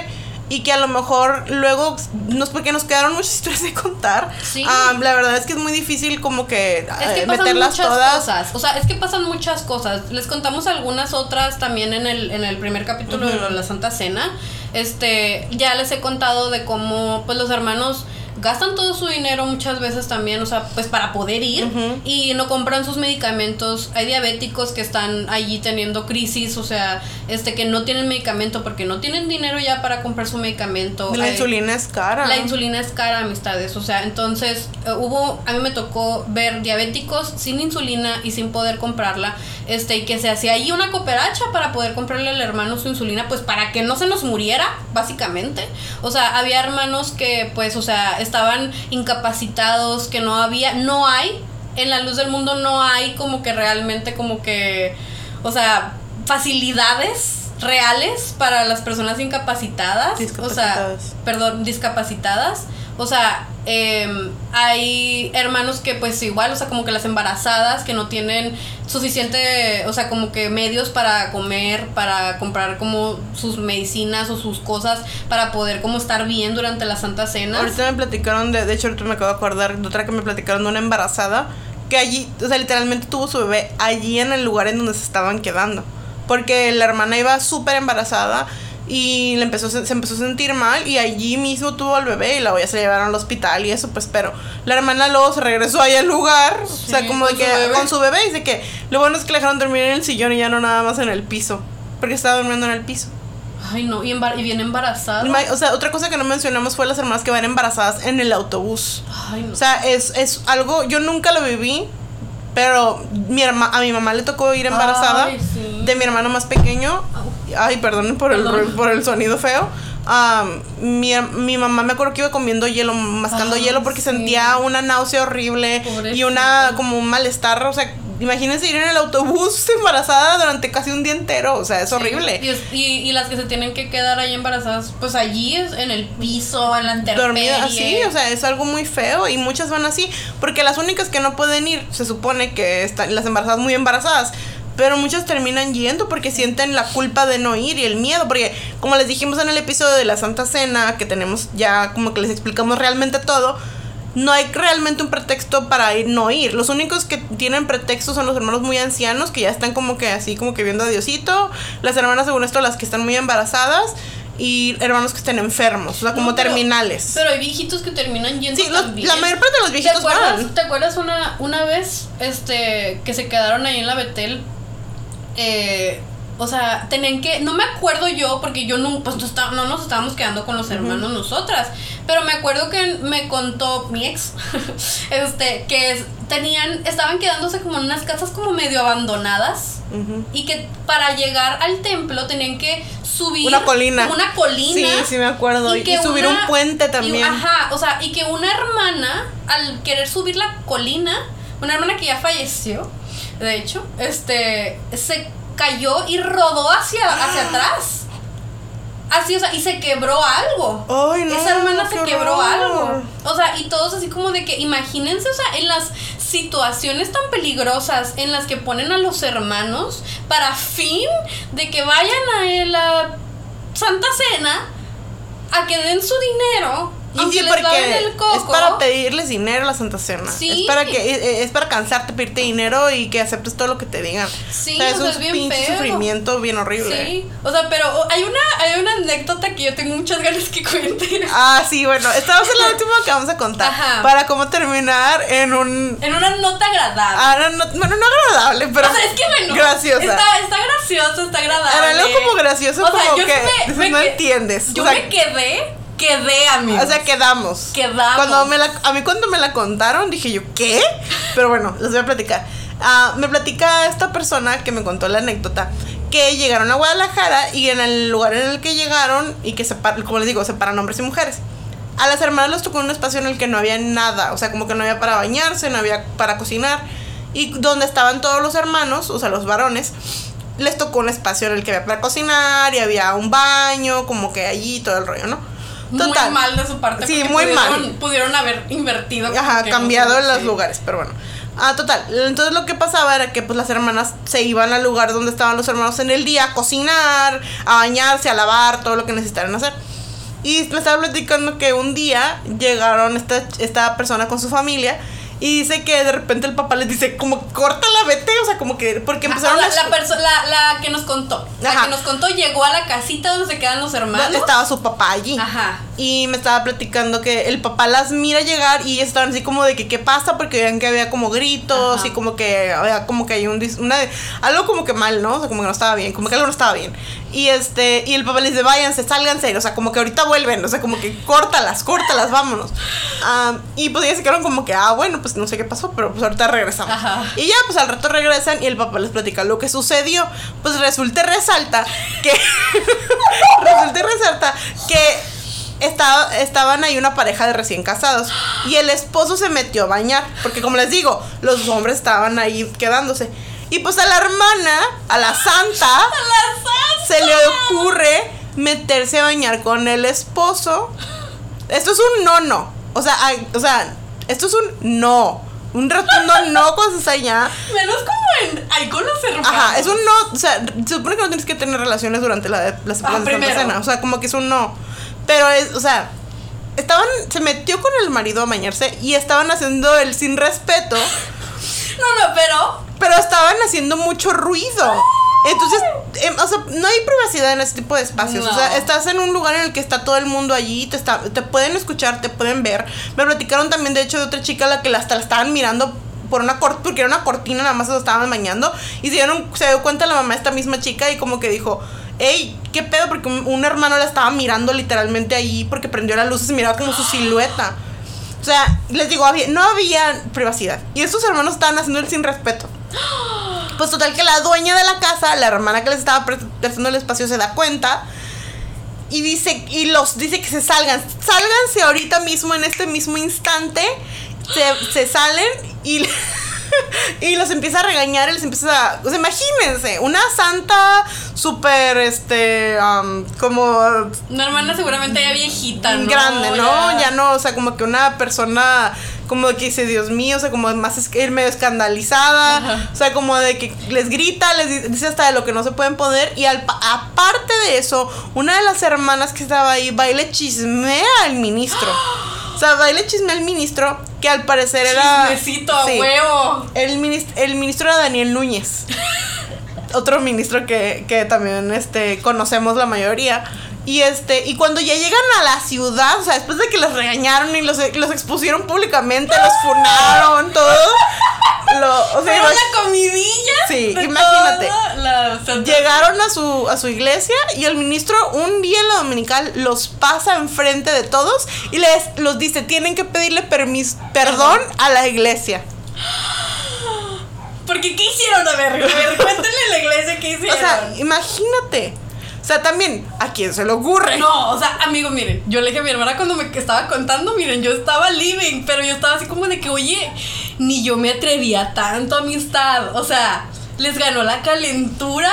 y que a lo mejor luego, no es porque nos quedaron muchas historias de contar.
Sí.
la verdad es que es muy difícil como que,
es que
eh, meterlas
muchas
todas.
Cosas. O sea, es que pasan muchas cosas. Les contamos algunas otras también en el, en el primer capítulo de la Santa Cena. Este, ya les he contado de cómo pues los hermanos gastan todo su dinero muchas veces también, o sea, pues para poder ir y no compran sus medicamentos. Hay diabéticos que están allí teniendo crisis, o sea, este que no tienen medicamento porque no tienen dinero ya para comprar su medicamento.
La insulina es cara.
La insulina es cara, amistades, o sea, entonces eh, hubo, a mí me tocó ver diabéticos sin insulina y sin poder comprarla, este, y que se hacía allí una cooperacha para poder comprarle al hermano su insulina, pues para que no se nos muriera, básicamente. O sea, había hermanos que, pues, o sea, estaban incapacitados, que no había, no hay, en la luz del mundo no hay como que realmente como que, o sea, facilidades reales para las personas incapacitadas, o sea, perdón, discapacitadas. O sea, em, hay hermanos que pues igual, o sea, como que las embarazadas que no tienen suficiente, o sea, como que medios para comer, para comprar como sus medicinas o sus cosas para poder como estar bien durante la Santa Cena.
Ahorita me platicaron de, de hecho ahorita me acabo de acordar de otra que me platicaron de una embarazada que allí, o sea, literalmente tuvo su bebé allí en el lugar en donde se estaban quedando. Porque la hermana iba súper embarazada y le empezó, se empezó a sentir mal y allí mismo tuvo al bebé y la voy a se llevaron al hospital y eso pues pero la hermana luego se regresó ahí al lugar, o sea, como de que con su bebé dice que lo bueno es que le dejaron dormir en el sillón y ya no nada más en el piso, porque estaba durmiendo en el piso.
Ay, no, y, y bien embarazada.
O sea, otra cosa que no mencionamos fue las hermanas que van embarazadas en el autobús. Ay, no. O sea, es, es algo, yo nunca lo viví, pero mi a mi mamá le tocó ir embarazada de mi hermano más pequeño. Ay, perdón por, El, por el sonido feo. mi, mi, mamá me acuerdo que iba comiendo hielo, mascando hielo porque sentía una náusea horrible y una como un malestar, o sea, Imagínense ir en el autobús embarazada durante casi un día entero, o sea, es horrible.
Y, y, las que se tienen que quedar ahí embarazadas, pues allí en el piso, en la Dormida,
sí, o sea, es algo muy feo y muchas van así, porque las únicas que no pueden ir, se supone que están las embarazadas muy embarazadas, pero muchas terminan yendo porque sienten la culpa de no ir y el miedo, porque como les dijimos en el episodio de la Santa Cena, que tenemos ya como que les explicamos realmente todo, no hay realmente un pretexto para ir, no ir. Los únicos que tienen pretexto son los hermanos muy ancianos, que ya están como que así, como que viendo a Diosito. Las hermanas, según esto, las que están muy embarazadas. Y hermanos que estén enfermos, o sea, como terminales.
Pero hay viejitos que terminan yendo.
Sí, la mayor parte de los viejitos
¿Te acuerdas, ¿Te acuerdas una, una vez este, que se quedaron ahí en la Betel? Eh, o sea, tenían que. No me acuerdo yo, porque yo no, pues, no nos estábamos quedando con los hermanos nosotras. Pero me acuerdo que me contó mi ex. este, que tenían. Estaban quedándose como en unas casas como medio abandonadas. Y que para llegar al templo tenían que subir.
Una colina.
Una colina.
Sí, sí, me acuerdo. Y, subir un puente también.
ajá, o sea, y que una hermana, al querer subir la colina, una hermana que ya falleció, de hecho, este, se cayó y rodó hacia, hacia atrás. Así, o sea, y se quebró algo. Esa hermana se quebró algo. O sea, y todos así como de que, imagínense, o sea, en las situaciones tan peligrosas en las que ponen a los hermanos para fin de que vayan a la Santa Cena a que den su dinero y sí, porque
coco, es para pedirles dinero a la Santa Cena. Sí. Es para que es, para cansarte, pedirte dinero y que aceptes todo lo que te digan. Sí, o sea, es un es bien pinche sufrimiento bien horrible.
Sí. O sea, pero hay una hay una anécdota que yo tengo muchas ganas que cuente.
Ah, sí, bueno, esta va a ser la última que vamos a contar. Ajá. Para cómo terminar en un
en una nota agradable.
Ah, no, bueno, no agradable, pero
o sea, es que bueno,
graciosa.
Está, está gracioso, está agradable.
Era algo como gracioso o como que no entiendes.
Yo me quedé quedé, amigos.
O sea, quedamos.
Quedamos.
Cuando me la, a mí cuando me la contaron dije yo, ¿qué? Pero bueno, les voy a platicar. Ah, me platica esta persona que me contó la anécdota que llegaron a Guadalajara y en el lugar en el que llegaron y que separan, como les digo, separan hombres y mujeres. A las hermanas les tocó un espacio en el que no había nada, o sea, como que no había para bañarse, no había para cocinar. Y donde estaban todos los hermanos, o sea, los varones, les tocó un espacio en el que había para cocinar y había un baño, como que allí todo el rollo, ¿no?
Total. Muy mal de su parte.
Sí, muy mal.
Pudieron haber invertido.
Ajá, cambiado los lugares, pero bueno. Ah, total. Entonces lo que pasaba era que pues las hermanas se iban al lugar donde estaban los hermanos en el día a cocinar, a bañarse, a lavar, todo lo que necesitaran hacer. Y me estaba platicando que un día llegaron esta, esta persona con su familia y dice que de repente el papá les dice, como, córtala, vete. O sea, como que. Porque ah, empezaron
la, la, la, que nos contó. La que nos contó llegó a la casita donde se quedan los hermanos.
Estaba su papá allí.
Ajá.
Y me estaba platicando que el papá las mira llegar y estaban así como de que, ¿qué pasa? Porque veían que había como gritos y como que había como que hay un. Una, algo como que mal, ¿no? O sea, como que no estaba bien. Como que algo no estaba bien. Y este, y el papá les dice, váyanse, sálganse, o sea, como que ahorita vuelven, o sea, como que córtalas, córtalas, vámonos. y pues ya se quedaron como que, ah, bueno, pues no sé qué pasó, pero pues ahorita regresamos. Y ya, pues al rato regresan y el papá les platica lo que sucedió. Pues resulta resalta que, resulta resalta que estaba, estaban ahí una pareja de recién casados y el esposo se metió a bañar, porque como les digo, los hombres estaban ahí quedándose. Y pues a la hermana, a la santa, se le ocurre meterse a bañar con el esposo. Esto es un no, no. O sea, o sea, esto es un no. Un rotundo no cuando estás allá.
Menos como en. Hay con los hermanos.
Ajá, es un no. O sea, se supone que no tienes que tener relaciones durante la, la, ah, cena. O sea, como que es un no. Pero es, o sea, estaban. Se metió con el marido a bañarse y estaban haciendo el sin respeto.
No, no, pero
pero estaban haciendo mucho ruido. Entonces, em, o sea, no hay privacidad en este tipo de espacios. O sea, estás en un lugar en el que está todo el mundo allí, te, está, te pueden escuchar, te pueden ver. Me platicaron también, de hecho, de otra chica a la que la- hasta la estaban mirando por una cortina, porque era una cortina, nada más se lo estaban bañando. Y se, dieron, se dio cuenta la mamá de esta misma chica y como que dijo, hey, ¿qué pedo? Porque un, un hermano la estaba mirando literalmente ahí porque prendió las luces y miraba como su silueta. O sea, les digo, no había privacidad. Y estos hermanos estaban haciendo el sin respeto. Pues total que la dueña de la casa, la hermana que les estaba pre- prestando el espacio, se da cuenta. Y dice, y los dice que se salgan. Sálganse ahorita mismo, en este mismo instante. Se salen y, y los empieza a regañar y les empieza a. O sea, imagínense, una santa súper, este, am, como
hermana seguramente ya viejita, ¿no?
grande, ¿no? Ya. no, o sea, como que una persona como que dice, Dios mío, o sea, como más es medio escandalizada,
Ajá.
o sea, como de que les grita, les di- dice hasta de lo que no se pueden poner, y al, pa- aparte de eso, una de las hermanas que estaba ahí va y le chismea al ministro. O sea, va y le chismea al ministro, que al parecer era...
Chismecito
Sí.
huevo.
El, minis- el ministro era Daniel Núñez. Otro ministro que, que también este, conocemos la mayoría. Y este, y cuando ya llegan a la ciudad, o sea, después de que los regañaron y los, los expusieron públicamente, los funaron, todo. Lo, o sea,
Pero
imag-
una comidilla.
Sí, imagínate.
la
Llegaron a su, a su iglesia y el ministro un día en la dominical los pasa enfrente de todos y les los dice, tienen que pedirle permis perdón a la iglesia.
Porque ¿qué hicieron? A ver, a ver, cuéntenle a la iglesia qué
O
hicieron.
sea, imagínate. O sea, también, ¿a quién se le ocurre?
No, o sea, amigo, miren, yo le dije a mi hermana cuando me estaba contando, miren, yo estaba living, pero yo estaba así como de que, oye, ni yo me atrevía tanto amistad. O sea, les ganó la calentura,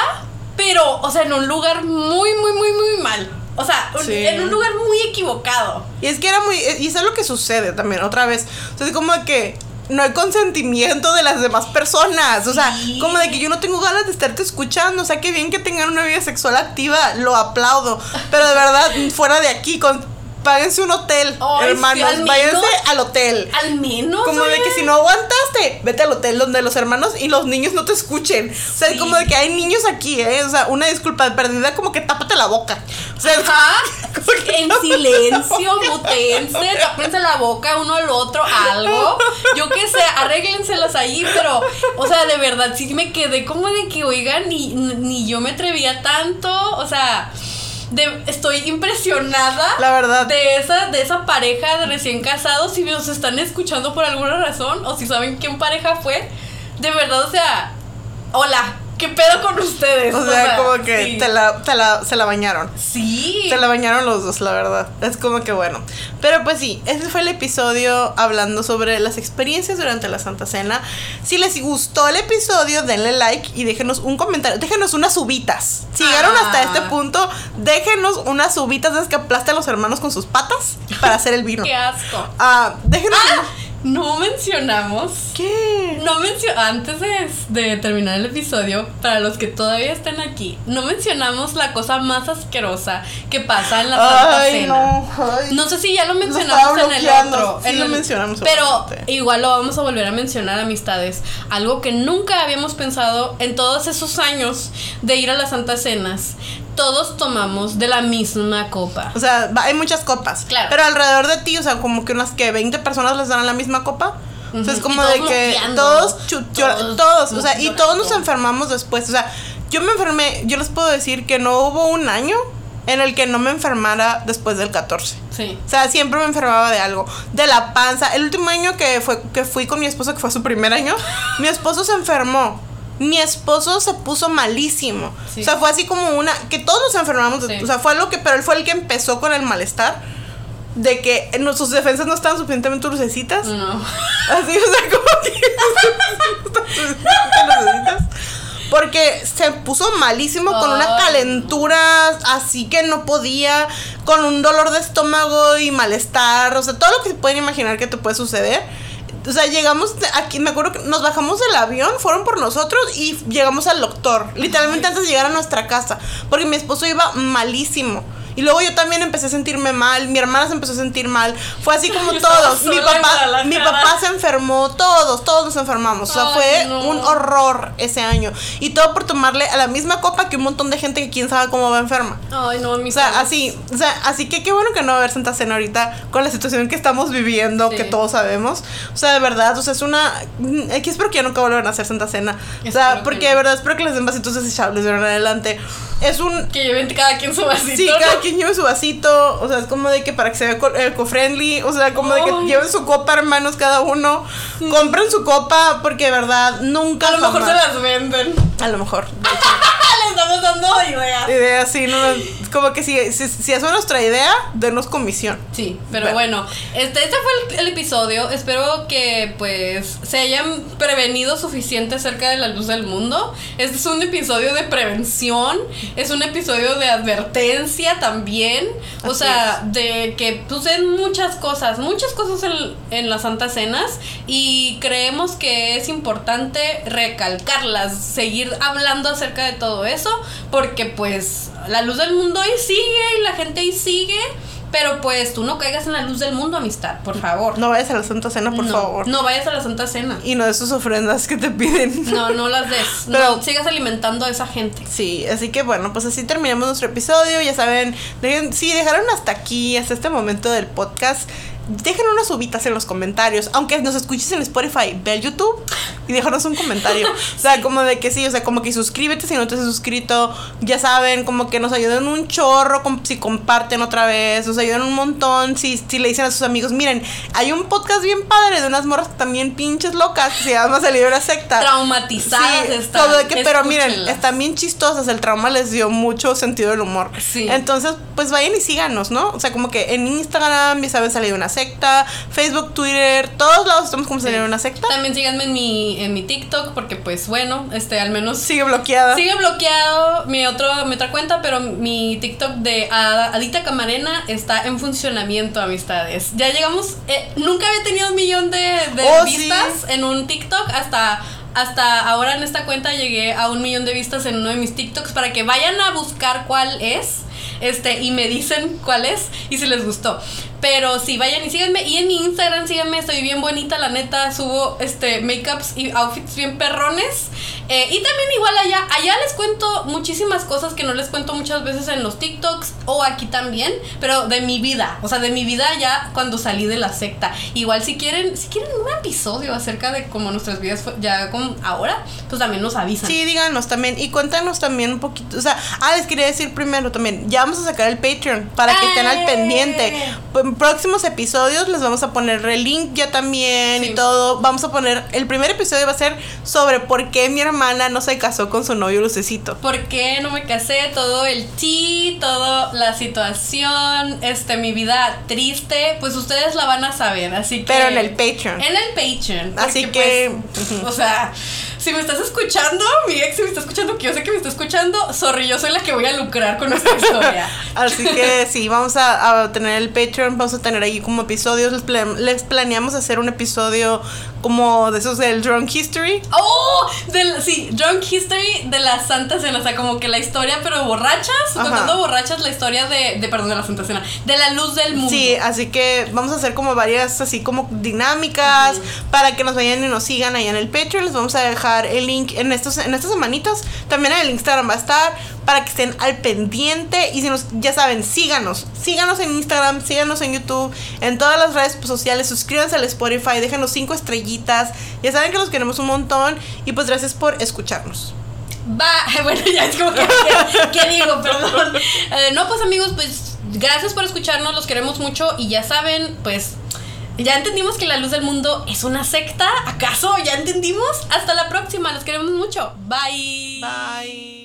pero, o sea, en un lugar muy, muy, muy, muy mal. O sea,
Sí.
en un lugar muy equivocado.
Y es que era muy. Y eso es lo que sucede también, otra vez. O sea, es como que no hay consentimiento de las demás personas. O sea,
Sí.
como de que yo no tengo ganas de estarte escuchando. O sea, que bien que tengan una vida sexual activa, lo aplaudo. Pero de verdad, fuera de aquí, con, páguense un hotel,
sí,
hermanos.
al
váyanse
menos-
al hotel.
Al menos.
Como de que si no aguantaste, vete al hotel donde los hermanos y los niños no te escuchen. O sea,
Sí.
como de que hay niños aquí, ¿eh? O sea, una disculpa perdida, como que tápate la boca. O sea,
Ajá. En silencio, mutense, tápense la boca uno al otro, algo. Yo qué sé, arréglenselas ahí, pero, o sea, de verdad, sí me quedé como de que, oigan, ni, ni yo me atrevía tanto, o sea, de- estoy impresionada.
La verdad.
De esa, de esa pareja de recién casados, si nos están escuchando por alguna razón, o si saben quién pareja fue, de verdad, o sea, hola, ¿qué pedo con ustedes?
O sea, como que
sí.
te la, te la- se la bañaron.
Sí.
Se la bañaron los dos, la verdad. Es como que bueno. Pero pues sí, ese fue el episodio hablando sobre las experiencias durante la Santa Cena. Si les gustó el episodio, denle like y déjenos un comentario. Déjenos unas uvitas. Si llegaron
Ah.
hasta este punto, déjenos unas uvitas de que aplastan a los hermanos con sus patas para hacer el vino.
Qué asco.
Ah, déjenos.
Ah, no mencionamos.
¿Qué?
No mencio antes de, de terminar el episodio, para los que todavía están aquí, no mencionamos la cosa más asquerosa que pasa en la Santa
Ay,
Cena.
no. ay.
No sé si ya lo mencionamos en el otro.
Sí
en
lo
el-
mencionamos,
Pero igual lo vamos a volver a mencionar, amistades. Algo que nunca habíamos pensado en todos esos años de ir a las Santas Cenas. Todos tomamos de la misma copa.
O sea, hay muchas copas.
Claro.
Pero alrededor de ti, o sea, como que unas que 20 personas les dan la misma copa. O sea, es
Ujú.
como de que todos,
todos
todos, o sea, y todos nos enfermamos después. O sea, yo me enfermé, yo les puedo decir que no hubo un año en el que no me enfermara después del 14.
Sí.
O sea, siempre me enfermaba de algo. De la panza. El último año que, fue, que fui con mi esposo, que fue su primer año, mi esposo se enfermó. Mi esposo se puso malísimo.
Sí.
O sea, fue así como una. Que todos nos enfermamos.
Sí.
O sea, fue algo que. Pero él fue el que empezó con el malestar. De que nuestras defensas no estaban suficientemente lucecitas.
No.
Así, o sea, como que. Porque se puso malísimo con una calentura así que no podía, con un dolor de estómago y malestar, o sea, todo lo que se pueden imaginar que te puede suceder. O sea, llegamos aquí, me acuerdo que nos bajamos del avión, fueron por nosotros y llegamos al doctor, literalmente antes de llegar a nuestra casa, porque mi esposo iba malísimo. Y luego yo también empecé a sentirme mal, mi hermana se empezó a sentir mal. Fue así como
Yo
todos. Mi papá, mi papá se enfermó, todos, todos nos enfermamos. O sea,
Ay,
fue
no.
un horror ese año. Y todo por tomarle a la misma copa que un montón de gente que quién sabe cómo va enferma.
Ay, no, mi
O sea, así, o sea, así que qué bueno que no va a haber Santa Cena ahorita con la situación que estamos viviendo,
Sí.
que todos sabemos. O sea, de verdad, o sea, es una. mm, Aquí espero que ya nunca vuelvan a hacer Santa Cena. O sea, porque
no.
de verdad espero que les den vasitos desechables de ahora en adelante. Es un.
Que lleven cada quien su vasito.
Sí, cada quien lleve su vasito. O sea, es como de que para que se vea eco- eco-friendly. O sea, como de que lleven su copa, hermanos, cada uno. Compren su copa, porque de verdad nunca.
A lo mejor se
jamás-
las venden.
A lo mejor.
Le estamos dando ideas.
Idea, sí, no, como que si, si, si es nuestra idea, denos comisión.
Sí, pero bueno, este, este fue el, el episodio. Espero que pues se hayan prevenido suficiente acerca de la luz del mundo. Este es un episodio de prevención, es un episodio de advertencia también. O
Así
sea, de que suceden muchas cosas, muchas cosas en, en las Santas Cenas y creemos que es importante recalcarlas, seguir hablando acerca de todo eso, porque pues la luz del mundo ahí sigue y la gente ahí sigue. Pero pues tú no caigas en la luz del mundo, amistad, por favor.
No vayas a la Santa Cena, por
no,
favor.
No vayas a la Santa Cena.
Y no de sus ofrendas que te piden.
No, no las des.
Pero-
no sigas alimentando a esa gente.
Sí, así que bueno, pues así terminamos nuestro episodio. Ya saben, dejen, si dejaron hasta aquí, hasta este momento del podcast, dejen unas uvitas en los comentarios. Aunque nos escuches en Spotify, ve al YouTube y déjanos un comentario. O sea, como de que sí, o sea, como que suscríbete si no te has suscrito. Ya saben, como que nos ayudan un chorro si comparten otra vez. Nos ayudan un montón si, si le dicen a sus amigos, miren, hay un podcast bien padre de unas morras también pinches locas que se llama Salir de la secta.
Traumatizadas
Sí,
están.
todo de que, pero miren, están bien chistosas, el trauma les dio mucho sentido del humor.
Sí.
Entonces, pues vayan y síganos, ¿no? O sea, como que en Instagram, ya saben, salir de una secta, Facebook, Twitter, todos lados estamos como salir de una secta.
También síganme en mi, en mi TikTok, porque pues bueno, este, al menos
Sigue bloqueada.
Sigue bloqueado mi, otro, mi otra cuenta, pero mi TikTok de Adita Camarena está en funcionamiento, amistades. Ya llegamos, eh, nunca había tenido un millón de, de
Oh, sí.
vistas en un TikTok hasta... Hasta ahora en esta cuenta llegué a un millón de vistas en uno de mis TikToks para que vayan a buscar cuál es. Este, y me dicen cuál es y si les gustó. Pero sí, vayan y síganme. Y en mi Instagram síganme, estoy bien bonita, la neta. Subo este makeups y outfits bien perrones. Eh, y también igual allá, allá les cuento muchísimas cosas que no les cuento muchas veces en los TikToks o aquí también, pero de mi vida, o sea, de mi vida ya cuando salí de la secta. Igual si quieren, si quieren un episodio acerca de cómo nuestras vidas fue- ya como ahora, pues también nos avisan.
Sí, díganos también y cuéntanos también un poquito, o sea, ah, les quería decir primero también, ya vamos a sacar el Patreon para que estén al
¡Eh!
pendiente. En próximos episodios les vamos a poner el link ya también
Sí.
y todo. Vamos a poner, el primer episodio va a ser sobre por qué mi hermana no se casó con su novio Lucecito.
¿Por qué no me casé? Todo el ti, toda la situación, este, mi vida triste, pues ustedes la van a saber, así que...
Pero en el Patreon.
En el Patreon.
Así que-
pues, o sea, si me estás escuchando, mi ex, si me está escuchando, que yo sé que me está escuchando, sorry, yo soy la que voy a lucrar con esta historia.
Así que sí, vamos a, a tener el Patreon, vamos a tener ahí como episodios. Les planeamos hacer un episodio como de esos del Drunk History.
¡Oh! Sí, Drunk History de la Santa Cena. O sea, como que la historia, pero borrachas.
Ajá.
Contando borrachas la historia de, de, perdón, de la Santa Cena. De la luz del mundo.
Sí, así que vamos a hacer como varias así como dinámicas para que nos vayan y nos sigan ahí en el Patreon. Les vamos a dejar el link en estos en estas semanitas. También en el Instagram va a estar para que estén al pendiente y si nos ya saben, síganos. Síganos en Instagram, síganos en YouTube, en todas las redes sociales, suscríbanse al Spotify, déjenos cinco estrellitas. Ya saben que los queremos un montón y pues gracias por escucharnos.
Va, bueno, ya es como que, ¿qué, qué digo? Perdón. Eh, no, pues amigos, pues gracias por escucharnos, los queremos mucho y ya saben, pues ya entendimos que la luz del mundo es una secta. ¿Acaso ya entendimos? Hasta la próxima, los queremos mucho. Bye.
Bye.